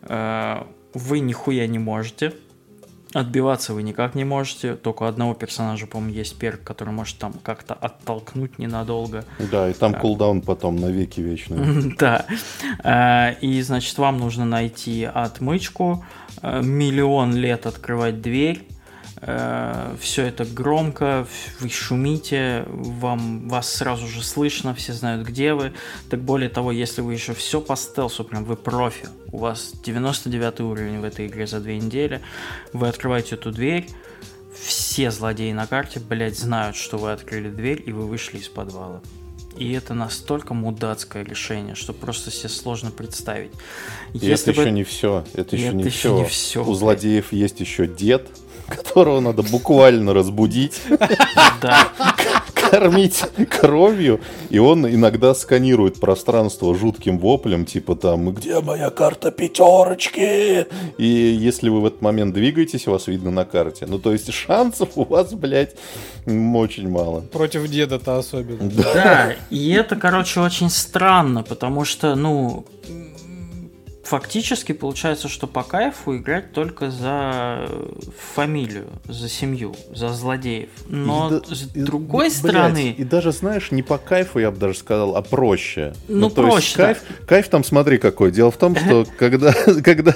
Э, вы нихуя не можете, Отбиваться вы никак не можете, только одного персонажа, по-моему, есть перк, который может там как-то оттолкнуть ненадолго. Да, и там а. кулдаун потом навеки вечный. Да. А, и, значит, вам нужно найти отмычку, э, миллион лет открывать дверь, Э, все это громко, вы шумите, вам, вас сразу же слышно, все знают, где вы. Так более того, если вы еще все по стелсу, прям вы профи, у вас 99 уровень в этой игре за две недели, вы открываете эту дверь, все злодеи на карте, блядь, знают, что вы открыли дверь и вы вышли из подвала. И это настолько мудацкое решение, что просто себе сложно представить. И Если это бы... еще не все. Это еще, не, еще не все. У злодеев есть еще дед, которого надо буквально разбудить, кормить кровью, и он иногда сканирует пространство жутким воплем, типа там «Где моя карта пятерочки?» И если вы в этот момент двигаетесь, вас видно на карте. Ну, то есть шансов у вас, блядь, очень мало. Против деда-то особенно. Да, и это, короче, очень странно, потому что, ну, фактически получается, что по кайфу играть только за фамилию, за семью, за злодеев. Но и, с и, другой и, стороны... Блядь, и даже, знаешь, не по кайфу, я бы даже сказал, а проще. Ну, ну проще, есть, кайф, да. кайф там, смотри, какой. Дело в том, что когда, когда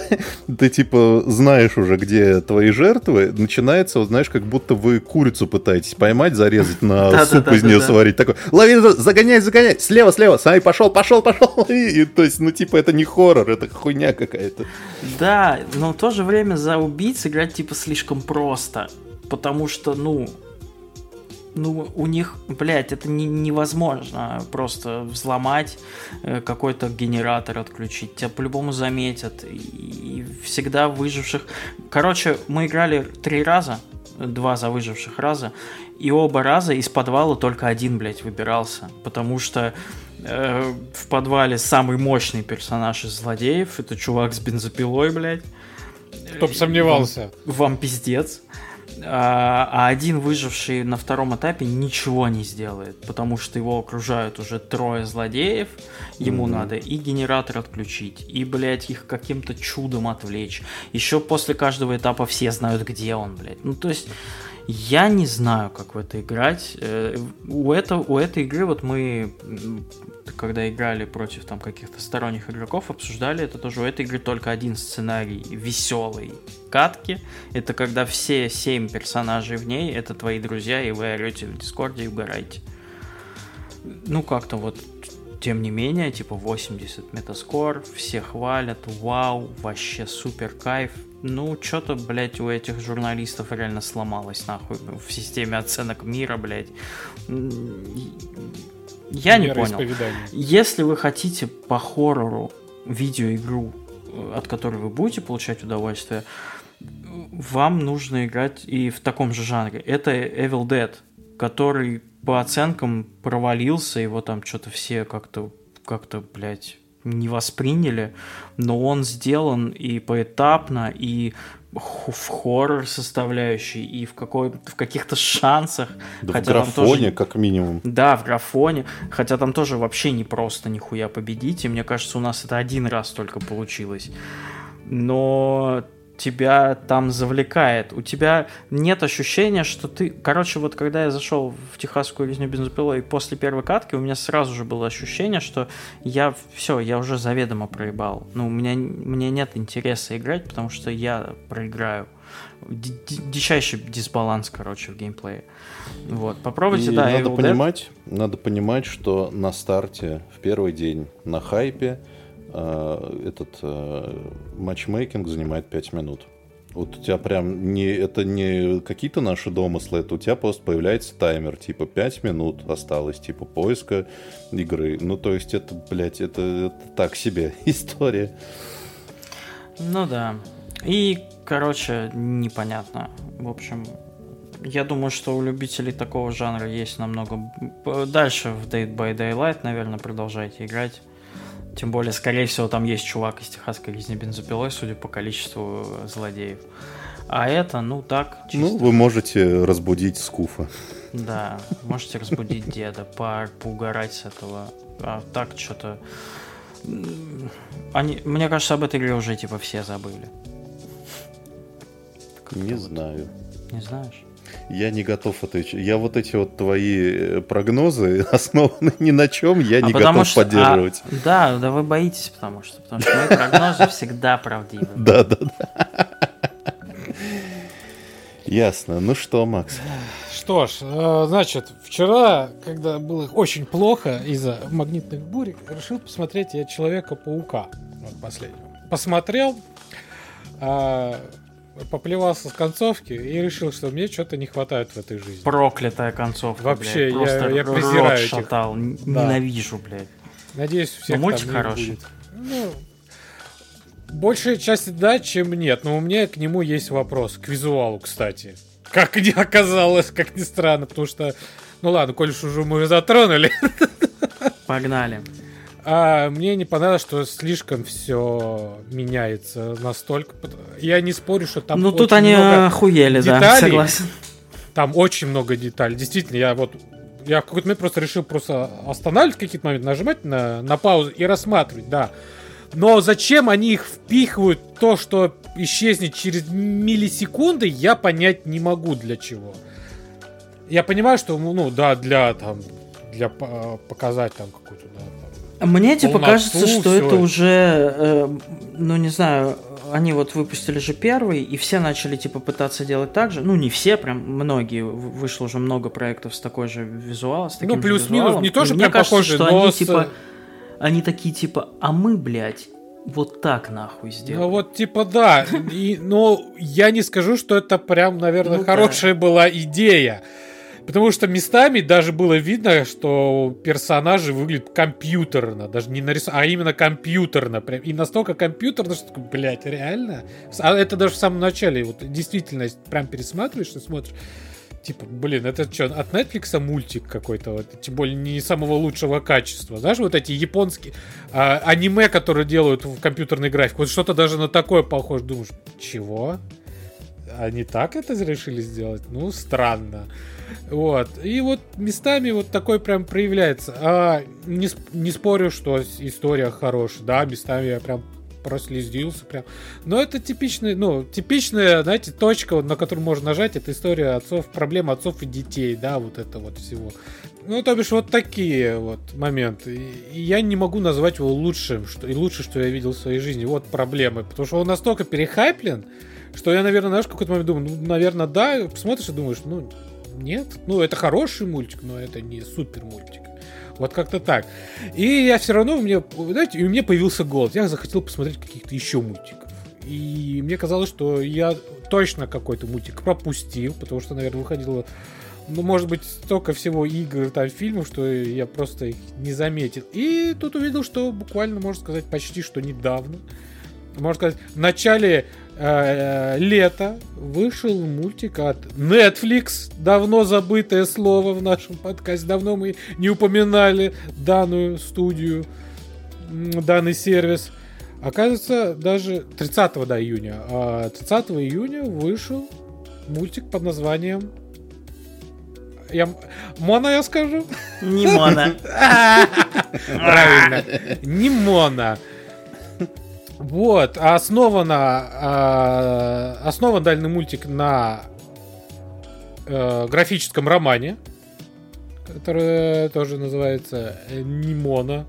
ты, типа, знаешь уже, где твои жертвы, начинается, вот, знаешь, как будто вы курицу пытаетесь поймать, зарезать, на суп из нее сварить. Такой, лови, загоняй, загоняй, слева, слева, сами пошел, пошел, пошел. И, то есть, ну, типа, это не хоррор, это хуйня какая-то. Да, но в то же время за убийц играть типа слишком просто. Потому что, ну, ну, у них, блядь, это не, невозможно просто взломать э, какой-то генератор, отключить. Тебя по-любому заметят. И, и всегда выживших... Короче, мы играли три раза, два за выживших раза, и оба раза из подвала только один, блядь, выбирался. Потому что Э, в подвале самый мощный персонаж из злодеев. Это чувак с бензопилой, блядь. Кто бы сомневался. Вам, вам пиздец. А, а один выживший на втором этапе ничего не сделает, потому что его окружают уже трое злодеев, ему mm-hmm. надо и генератор отключить, и, блядь, их каким-то чудом отвлечь. Еще после каждого этапа все знают, где он, блядь. Ну, то есть, я не знаю, как в это играть. Э, у, этого, у этой игры вот мы, когда играли против там каких-то сторонних игроков, обсуждали это тоже. У этой игры только один сценарий веселый катки. Это когда все семь персонажей в ней это твои друзья, и вы орете в Дискорде и угораете. Ну, как-то вот тем не менее, типа 80 метаскор, все хвалят, вау, вообще супер кайф. Ну, что-то, блядь, у этих журналистов реально сломалось, нахуй, в системе оценок мира, блядь. Я не понял. Если вы хотите по хоррору видеоигру, э, от которой вы будете получать удовольствие, вам нужно играть и в таком же жанре. Это Evil Dead, который по оценкам провалился, его там что-то все как-то, как-то, блядь, не восприняли, но он сделан и поэтапно, и в хоррор составляющей, и в, какой, в каких-то шансах. Да хотя в графоне, тоже, как минимум. Да, в графоне. Хотя там тоже вообще не просто нихуя победить, и мне кажется, у нас это один раз только получилось. Но тебя там завлекает. У тебя нет ощущения, что ты... Короче, вот когда я зашел в техасскую резню бензопилой после первой катки, у меня сразу же было ощущение, что я все, я уже заведомо проебал. Ну, у меня, мне нет интереса играть, потому что я проиграю. Дичайший дисбаланс, короче, в геймплее. Вот, попробуйте, И да. Надо Evil понимать, Dead. надо понимать, что на старте, в первый день, на хайпе, этот э, матчмейкинг занимает 5 минут. Вот у тебя прям не, это не какие-то наши домыслы, это у тебя просто появляется таймер, типа 5 минут осталось, типа поиска игры. Ну, то есть это, блядь, это, это так себе история. Ну да. И, короче, непонятно. В общем, я думаю, что у любителей такого жанра есть намного... Дальше в Dead by Daylight, наверное, продолжайте играть. Тем более, скорее всего, там есть чувак из техасской резни бензопилой, судя по количеству злодеев. А это, ну так, чисто. Ну, вы можете разбудить Скуфа. Да, можете разбудить деда, по поугарать с этого. А так что-то... Они, мне кажется, об этой игре уже типа все забыли. Не вот. знаю. Не знаешь? Я не готов отвечать. Я вот эти вот твои э, прогнозы основаны ни на чем, я а не готов что, поддерживать. А, да, да вы боитесь, потому что, потому что мои прогнозы всегда правдивы. Да, да, да. Ясно. Ну что, Макс? Что ж, э, значит, вчера, когда было очень плохо из-за магнитных бурь, решил посмотреть я Человека-паука вот последнего. Посмотрел, а, поплевался с концовки и решил, что мне что-то не хватает в этой жизни. Проклятая концовка. Вообще, блядь, я, я презираю этих. шатал. Да. Ненавижу, блядь. Надеюсь, у всех Но мультик хороший. Будет. Ну, большая часть да, чем нет. Но у меня к нему есть вопрос. К визуалу, кстати. Как не оказалось, как ни странно, потому что... Ну ладно, коль уж уже мы затронули. Погнали. А мне не понравилось, что слишком все меняется настолько. Я не спорю, что там. Ну тут они охуели, деталей. да, согласен. Там очень много деталей. Действительно, я вот я в какой-то момент просто решил просто останавливать какие-то моменты, нажимать на, на паузу и рассматривать, да. Но зачем они их впихивают, то, что исчезнет через миллисекунды, я понять не могу для чего. Я понимаю, что, ну, да, для там, для показать там какую-то, да, мне типа кажется, что это уже, э, ну не знаю, они вот выпустили же первый, и все начали типа пытаться делать так же. Ну не все, прям многие. Вышло уже много проектов с такой же визуалом, с таким Ну плюс-минус, не тоже прям кажется, похоже, что но они с... типа, они такие типа, а мы, блядь, вот так нахуй сделали. Ну вот типа да, и, но я не скажу, что это прям, наверное, ну, хорошая да. была идея. Потому что местами даже было видно, что персонажи выглядят компьютерно, даже не нарисованы, а именно компьютерно. Прям, и настолько компьютерно, что, блядь, реально? А это даже в самом начале, вот действительно, прям пересматриваешь и смотришь. типа, блин, это что, от Netflix мультик какой-то, вот, тем более не самого лучшего качества. Знаешь, вот эти японские а, аниме, которые делают в компьютерной графике, вот что-то даже на такое похоже. Думаешь, чего? Они так это решили сделать? Ну, странно. Вот. И вот местами вот такой прям проявляется. А, не, не спорю, что история хорошая. Да, местами я прям прослезился прям. Но это типичная, ну, типичная, знаете, точка, на которую можно нажать, это история отцов, проблема отцов и детей, да, вот это вот всего. Ну, то бишь, вот такие вот моменты. И я не могу назвать его лучшим, что, и лучше, что я видел в своей жизни. Вот проблемы. Потому что он настолько перехайплен, что я, наверное, знаешь, в какой-то момент думаю, ну, наверное, да, смотришь и думаешь, ну, нет. Ну, это хороший мультик, но это не супер мультик. Вот как-то так. И я все равно, у меня, знаете, у меня появился голод. Я захотел посмотреть каких-то еще мультиков. И мне казалось, что я точно какой-то мультик пропустил, потому что, наверное, выходило, ну, может быть, столько всего игр, там, фильмов, что я просто их не заметил. И тут увидел, что буквально, можно сказать, почти что недавно, можно сказать, в начале э, лета вышел мультик от Netflix. Давно забытое слово в нашем подкасте. Давно мы не упоминали данную студию, данный сервис. Оказывается, даже 30 да, июня. А 30 июня вышел мультик под названием я... Мона я скажу? Не Мона. Правильно. Не Мона. Вот, основана, э, основан данный мультик на э, графическом романе, который тоже называется Нимона.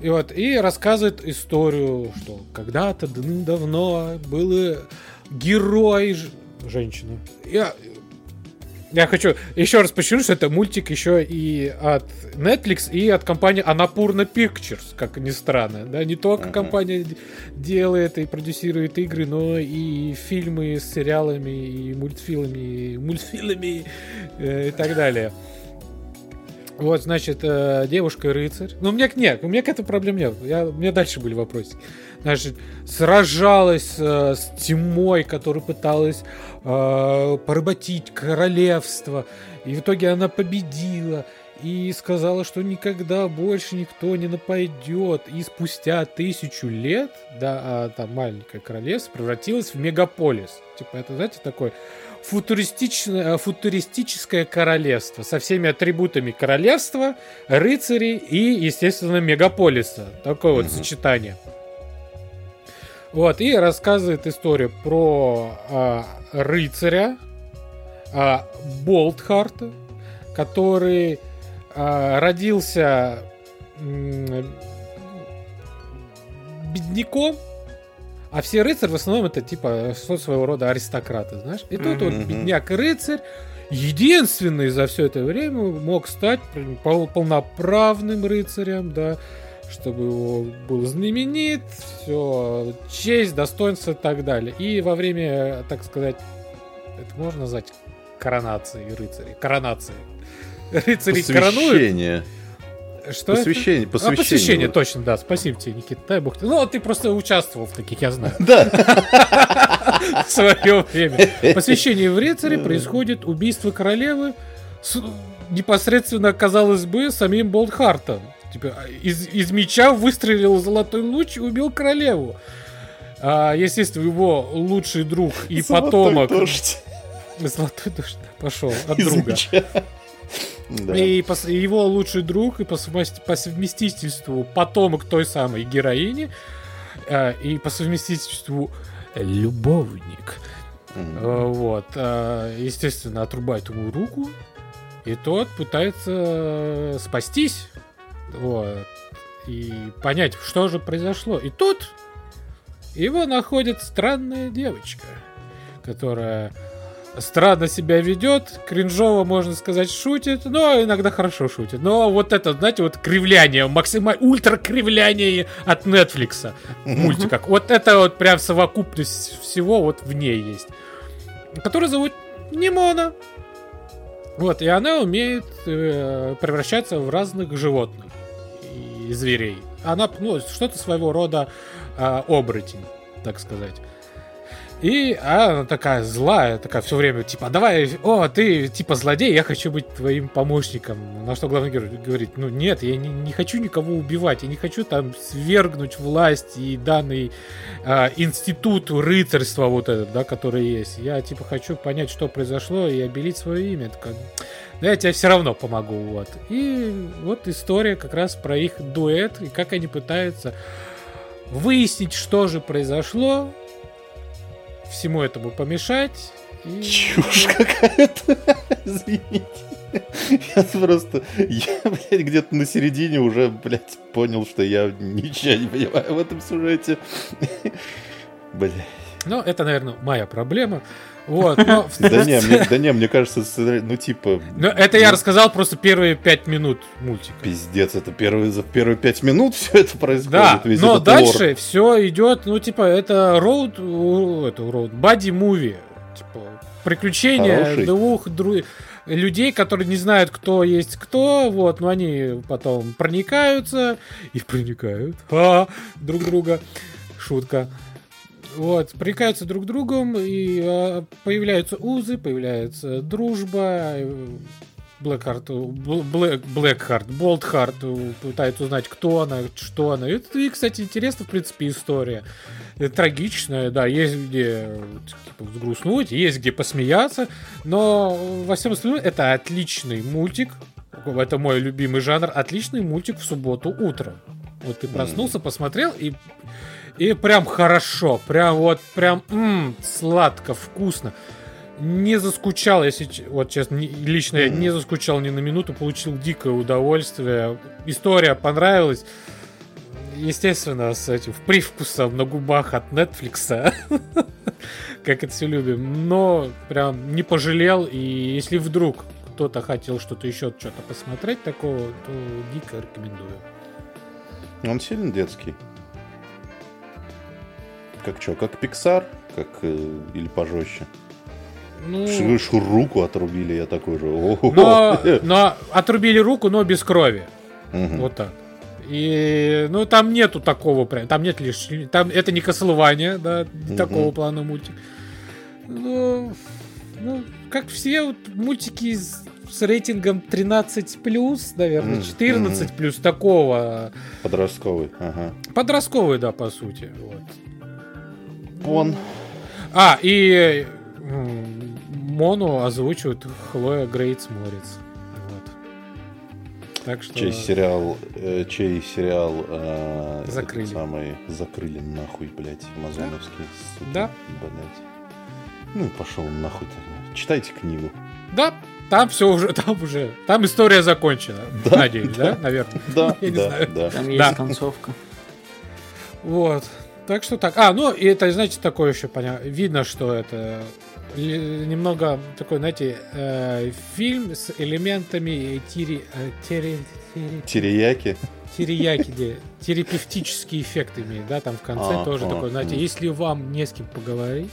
И вот, и рассказывает историю, что когда-то давно был герой женщина. Я, я хочу еще раз подчеркнуть, что это мультик еще и от Netflix, и от компании Annapurna Pictures, как ни странно. Да, не только uh-huh. компания делает и продюсирует игры, но и фильмы с сериалами, и мультфильмами, и мультфильмами э, и так далее. Вот, значит, э, девушка-рыцарь. Ну, у меня нет, у меня к этому проблем нет. Я, у меня дальше были вопросы значит, сражалась э, с тьмой, которая пыталась э, поработить королевство. И в итоге она победила и сказала, что никогда больше никто не нападет. И спустя тысячу лет, да, а там маленькое королевство превратилось в мегаполис. Типа это, знаете, такой футуристичное, футуристическое королевство со всеми атрибутами королевства, рыцарей и, естественно, мегаполиса. Такое вот сочетание. Вот, и рассказывает историю про а, рыцаря а, Болтхарта, который а, родился м- бедняком, а все рыцари в основном это типа своего рода аристократы, знаешь. И тут вот бедняк рыцарь единственный за все это время мог стать полноправным рыцарем, да, чтобы его был знаменит, все, честь, достоинство и так далее. И во время, так сказать, это можно назвать коронацией рыцарей? Коронацией. Рыцарей коронуют. Что посвящение, это? посвящение. А, посвящение, точно, да. Спасибо тебе, Никита. Дай бог. Ну, ты просто участвовал в таких, я знаю. Да. В свое время. Посвящение в рыцаре происходит убийство королевы непосредственно, казалось бы, самим Болдхартом. Типа, из, из меча выстрелил золотой луч и убил королеву. А, естественно, его лучший друг и золотой потомок... Дождь. Золотой дождь пошел от из друга. Да. И по, его лучший друг и по, по совместительству потомок той самой героини а, и по совместительству любовник. Mm-hmm. Вот, а, естественно, отрубает ему руку, и тот пытается спастись вот. И понять, что же произошло. И тут его находит странная девочка, которая странно себя ведет, кринжово, можно сказать, шутит, но иногда хорошо шутит. Но вот это, знаете, вот кривляние, максимально ультра кривляние от Netflix мультиках. Вот это вот прям совокупность всего вот в ней есть. Которая зовут Нимона. Вот, и она умеет э, превращаться в разных животных и зверей. Она, ну, что-то своего рода э, оборотень, так сказать. И она такая злая, такая все время, типа, давай, о, ты типа злодей, я хочу быть твоим помощником. На что главный герой говорит, ну нет, я не, не хочу никого убивать, я не хочу там свергнуть власть и данный а, институт рыцарства вот этот, да, который есть. Я типа хочу понять, что произошло и обелить свое имя. Такая, да я тебе все равно помогу, вот. И вот история как раз про их дуэт и как они пытаются выяснить, что же произошло, всему этому помешать. И... Чушь какая-то. Извините. Я просто, я, блядь, где-то на середине уже, блядь, понял, что я ничего не понимаю в этом сюжете. Блядь. Ну, это, наверное, моя проблема. Вот, но... да, не, мне, да не, мне кажется, ну типа... Ну, это я рассказал просто первые пять минут мультика. Пиздец, это первые, за первые пять минут все это происходит. Да, но дальше лор. все идет, ну типа, это роуд, это роуд, бади муви. Типа, приключения Хороший. двух дру... людей, которые не знают, кто есть кто, вот, но они потом проникаются и проникают а, друг друга. Шутка. Вот, прикаются друг другом, и э, появляются узы, появляется дружба. Блэкхарт, Блэк, Блэкхарт, Болтхарт пытается узнать, кто она, что она. Это, и, кстати, интересно, в принципе, история. Трагичная, да, есть где типа, взгрустнуть, есть где посмеяться, но во всем остальном это отличный мультик. Это мой любимый жанр. Отличный мультик в субботу утром. Вот ты проснулся, посмотрел и и прям хорошо, прям вот, прям м-м, сладко, вкусно. Не заскучал, если вот честно, лично я не заскучал ни на минуту, получил дикое удовольствие. История понравилась. Естественно, с этим привкусом на губах от Netflix, как это все любим. Но прям не пожалел. И если вдруг кто-то хотел что-то еще, что-то посмотреть такого, то дико рекомендую. Он сильно детский? Как что, как Pixar? Как, э, или пожестче? Ну... Ш, руку отрубили, я такой же. Но, но отрубили руку, но без крови. Угу. Вот так. И, ну, там нету такого прям, там нет лишь, там это не Castlevania, да, угу. такого плана мультик. Ну, ну, как все вот мультики с, с рейтингом 13 плюс, наверное, 14 плюс такого. Подростковый, ага. Подростковый, да, по сути. Вот. Он. А, и Мону озвучивает Хлоя Грейтс Морец. Вот. Так что... Чей сериал, э, чей сериал э, закрыли. Самый, закрыли нахуй, блядь, амазоновский. Да. Блядь. Ну, пошел нахуй тогда. Читайте книгу. Да, там все уже, там уже, там история закончена. Да, надеюсь, да, да наверное. Да, Я да, знаю. да. Там есть да. концовка. Вот. Так что так. А, ну, и это, знаете, такое еще понятно. Видно, что это немного такой, знаете, э, фильм с элементами тири, э, тири, тири, терияки. Терияки, где терапевтический эффект имеет, да, там в конце а, тоже а, такой, знаете, а. если вам не с кем поговорить,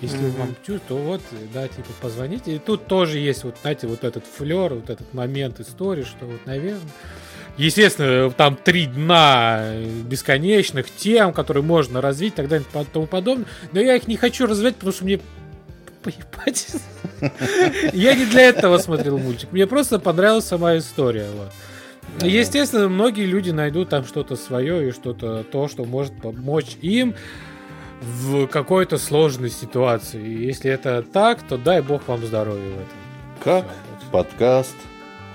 если mm-hmm. вам чувствует, то вот, да, типа, позвоните. И тут тоже есть, вот, знаете, вот этот флер, вот этот момент истории, что вот, наверное, Естественно, там три дна бесконечных тем, которые можно развить и так далее и тому подобное. Но я их не хочу развивать, потому что мне поебать. Я не для этого смотрел мультик. Мне просто понравилась сама история. Вот. Естественно, многие люди найдут там что-то свое и что-то то, что может помочь им в какой-то сложной ситуации. И если это так, то дай бог вам здоровья в этом. Как Все, подкаст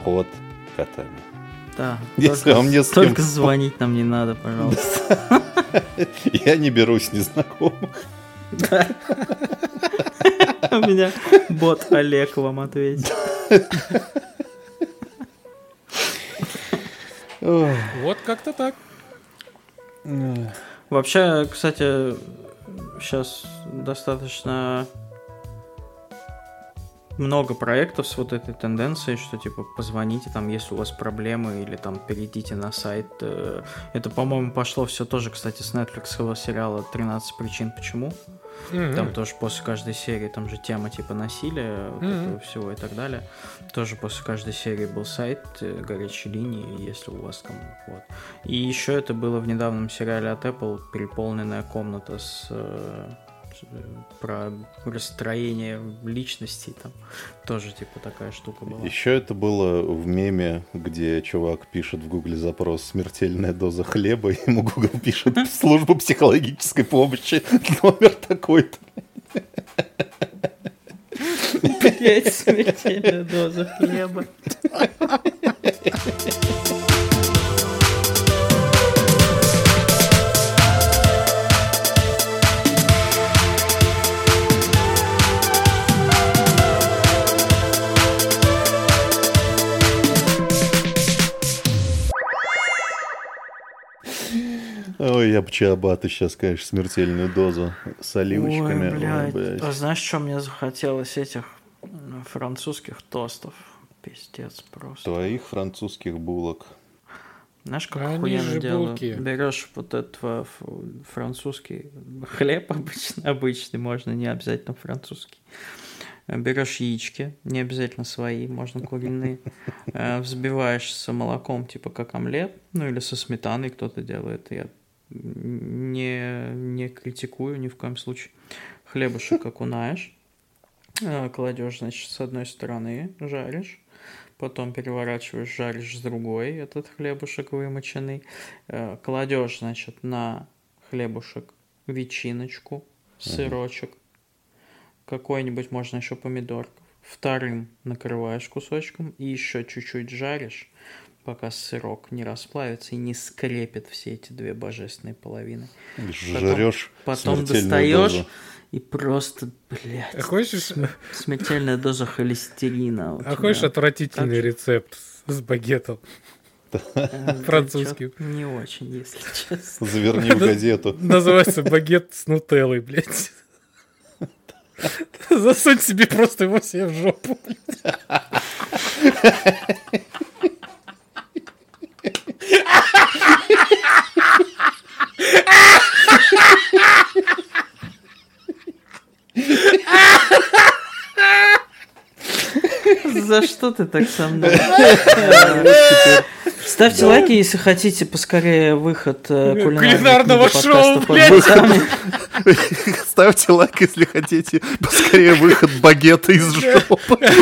«Ход катания». Да. Если только, вам не с кем... Только звонить нам не надо, пожалуйста. Я не берусь незнакомых. У меня бот Олег вам ответит. Вот как-то так. Вообще, кстати, сейчас достаточно много проектов с вот этой тенденцией, что типа позвоните там, если у вас проблемы, или там перейдите на сайт. Э, это, по-моему, пошло все тоже, кстати, с Netflix сериала «13 причин почему». Mm-hmm. Там тоже после каждой серии, там же тема типа насилия, вот mm-hmm. этого всего и так далее. Тоже после каждой серии был сайт э, горячей линии, если у вас там вот. И еще это было в недавнем сериале от Apple переполненная комната с э, про расстроение личности, там тоже типа такая штука была. Еще это было в меме, где чувак пишет в гугле запрос «смертельная доза хлеба», и ему Google пишет «служба психологической помощи, номер такой-то». Блять, смертельная доза хлеба. Бы чиабату сейчас, конечно, смертельную дозу с оливочками. Ой, блядь. Ой, блядь. А знаешь, что мне захотелось этих французских тостов? Пиздец просто. Твоих французских булок. Знаешь, как Они охуенно делают? Берешь вот этот французский хлеб обычно, обычный, можно не обязательно французский. Берешь яички, не обязательно свои, можно куриные. Э, взбиваешь с молоком, типа как омлет, ну или со сметаной кто-то делает. Я не, не критикую ни в коем случае. Хлебушек окунаешь, э, кладешь, значит, с одной стороны, жаришь, потом переворачиваешь, жаришь с другой этот хлебушек вымоченный, э, кладешь, значит, на хлебушек ветчиночку, сырочек, какой-нибудь можно еще помидорков, вторым накрываешь кусочком и еще чуть-чуть жаришь, пока сырок не расплавится и не скрепит все эти две божественные половины. Жрешь Потом, потом достаешь дозу. и просто, блядь, а хочешь... смертельная доза холестерина. А хочешь отвратительный так... рецепт с багетом? Э, Французский. Не очень, если честно. Заверни в газету. Называется багет с нутеллой, блядь. Засунь себе просто его себе в жопу. За что ты так со мной? Ставьте лайки, если хотите поскорее выход э, кулинарного шоу, блядь. Ставьте лайк, если хотите поскорее выход багета из жопы.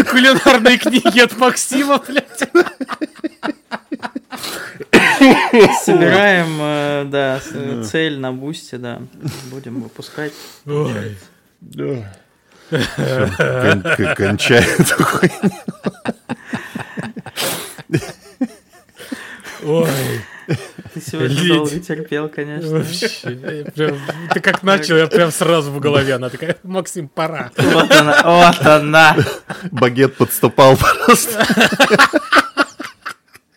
Кулинарные книги от Максима, блядь. Собираем, э, да, цель на бусте, да. Будем выпускать. Ой. Кончай эту хуйню. Ой. Ты сегодня долго терпел, конечно. Вообще, прям, ты как начал, я прям сразу в голове. Она такая, Максим, пора. Вот она, вот она. Багет подступал просто.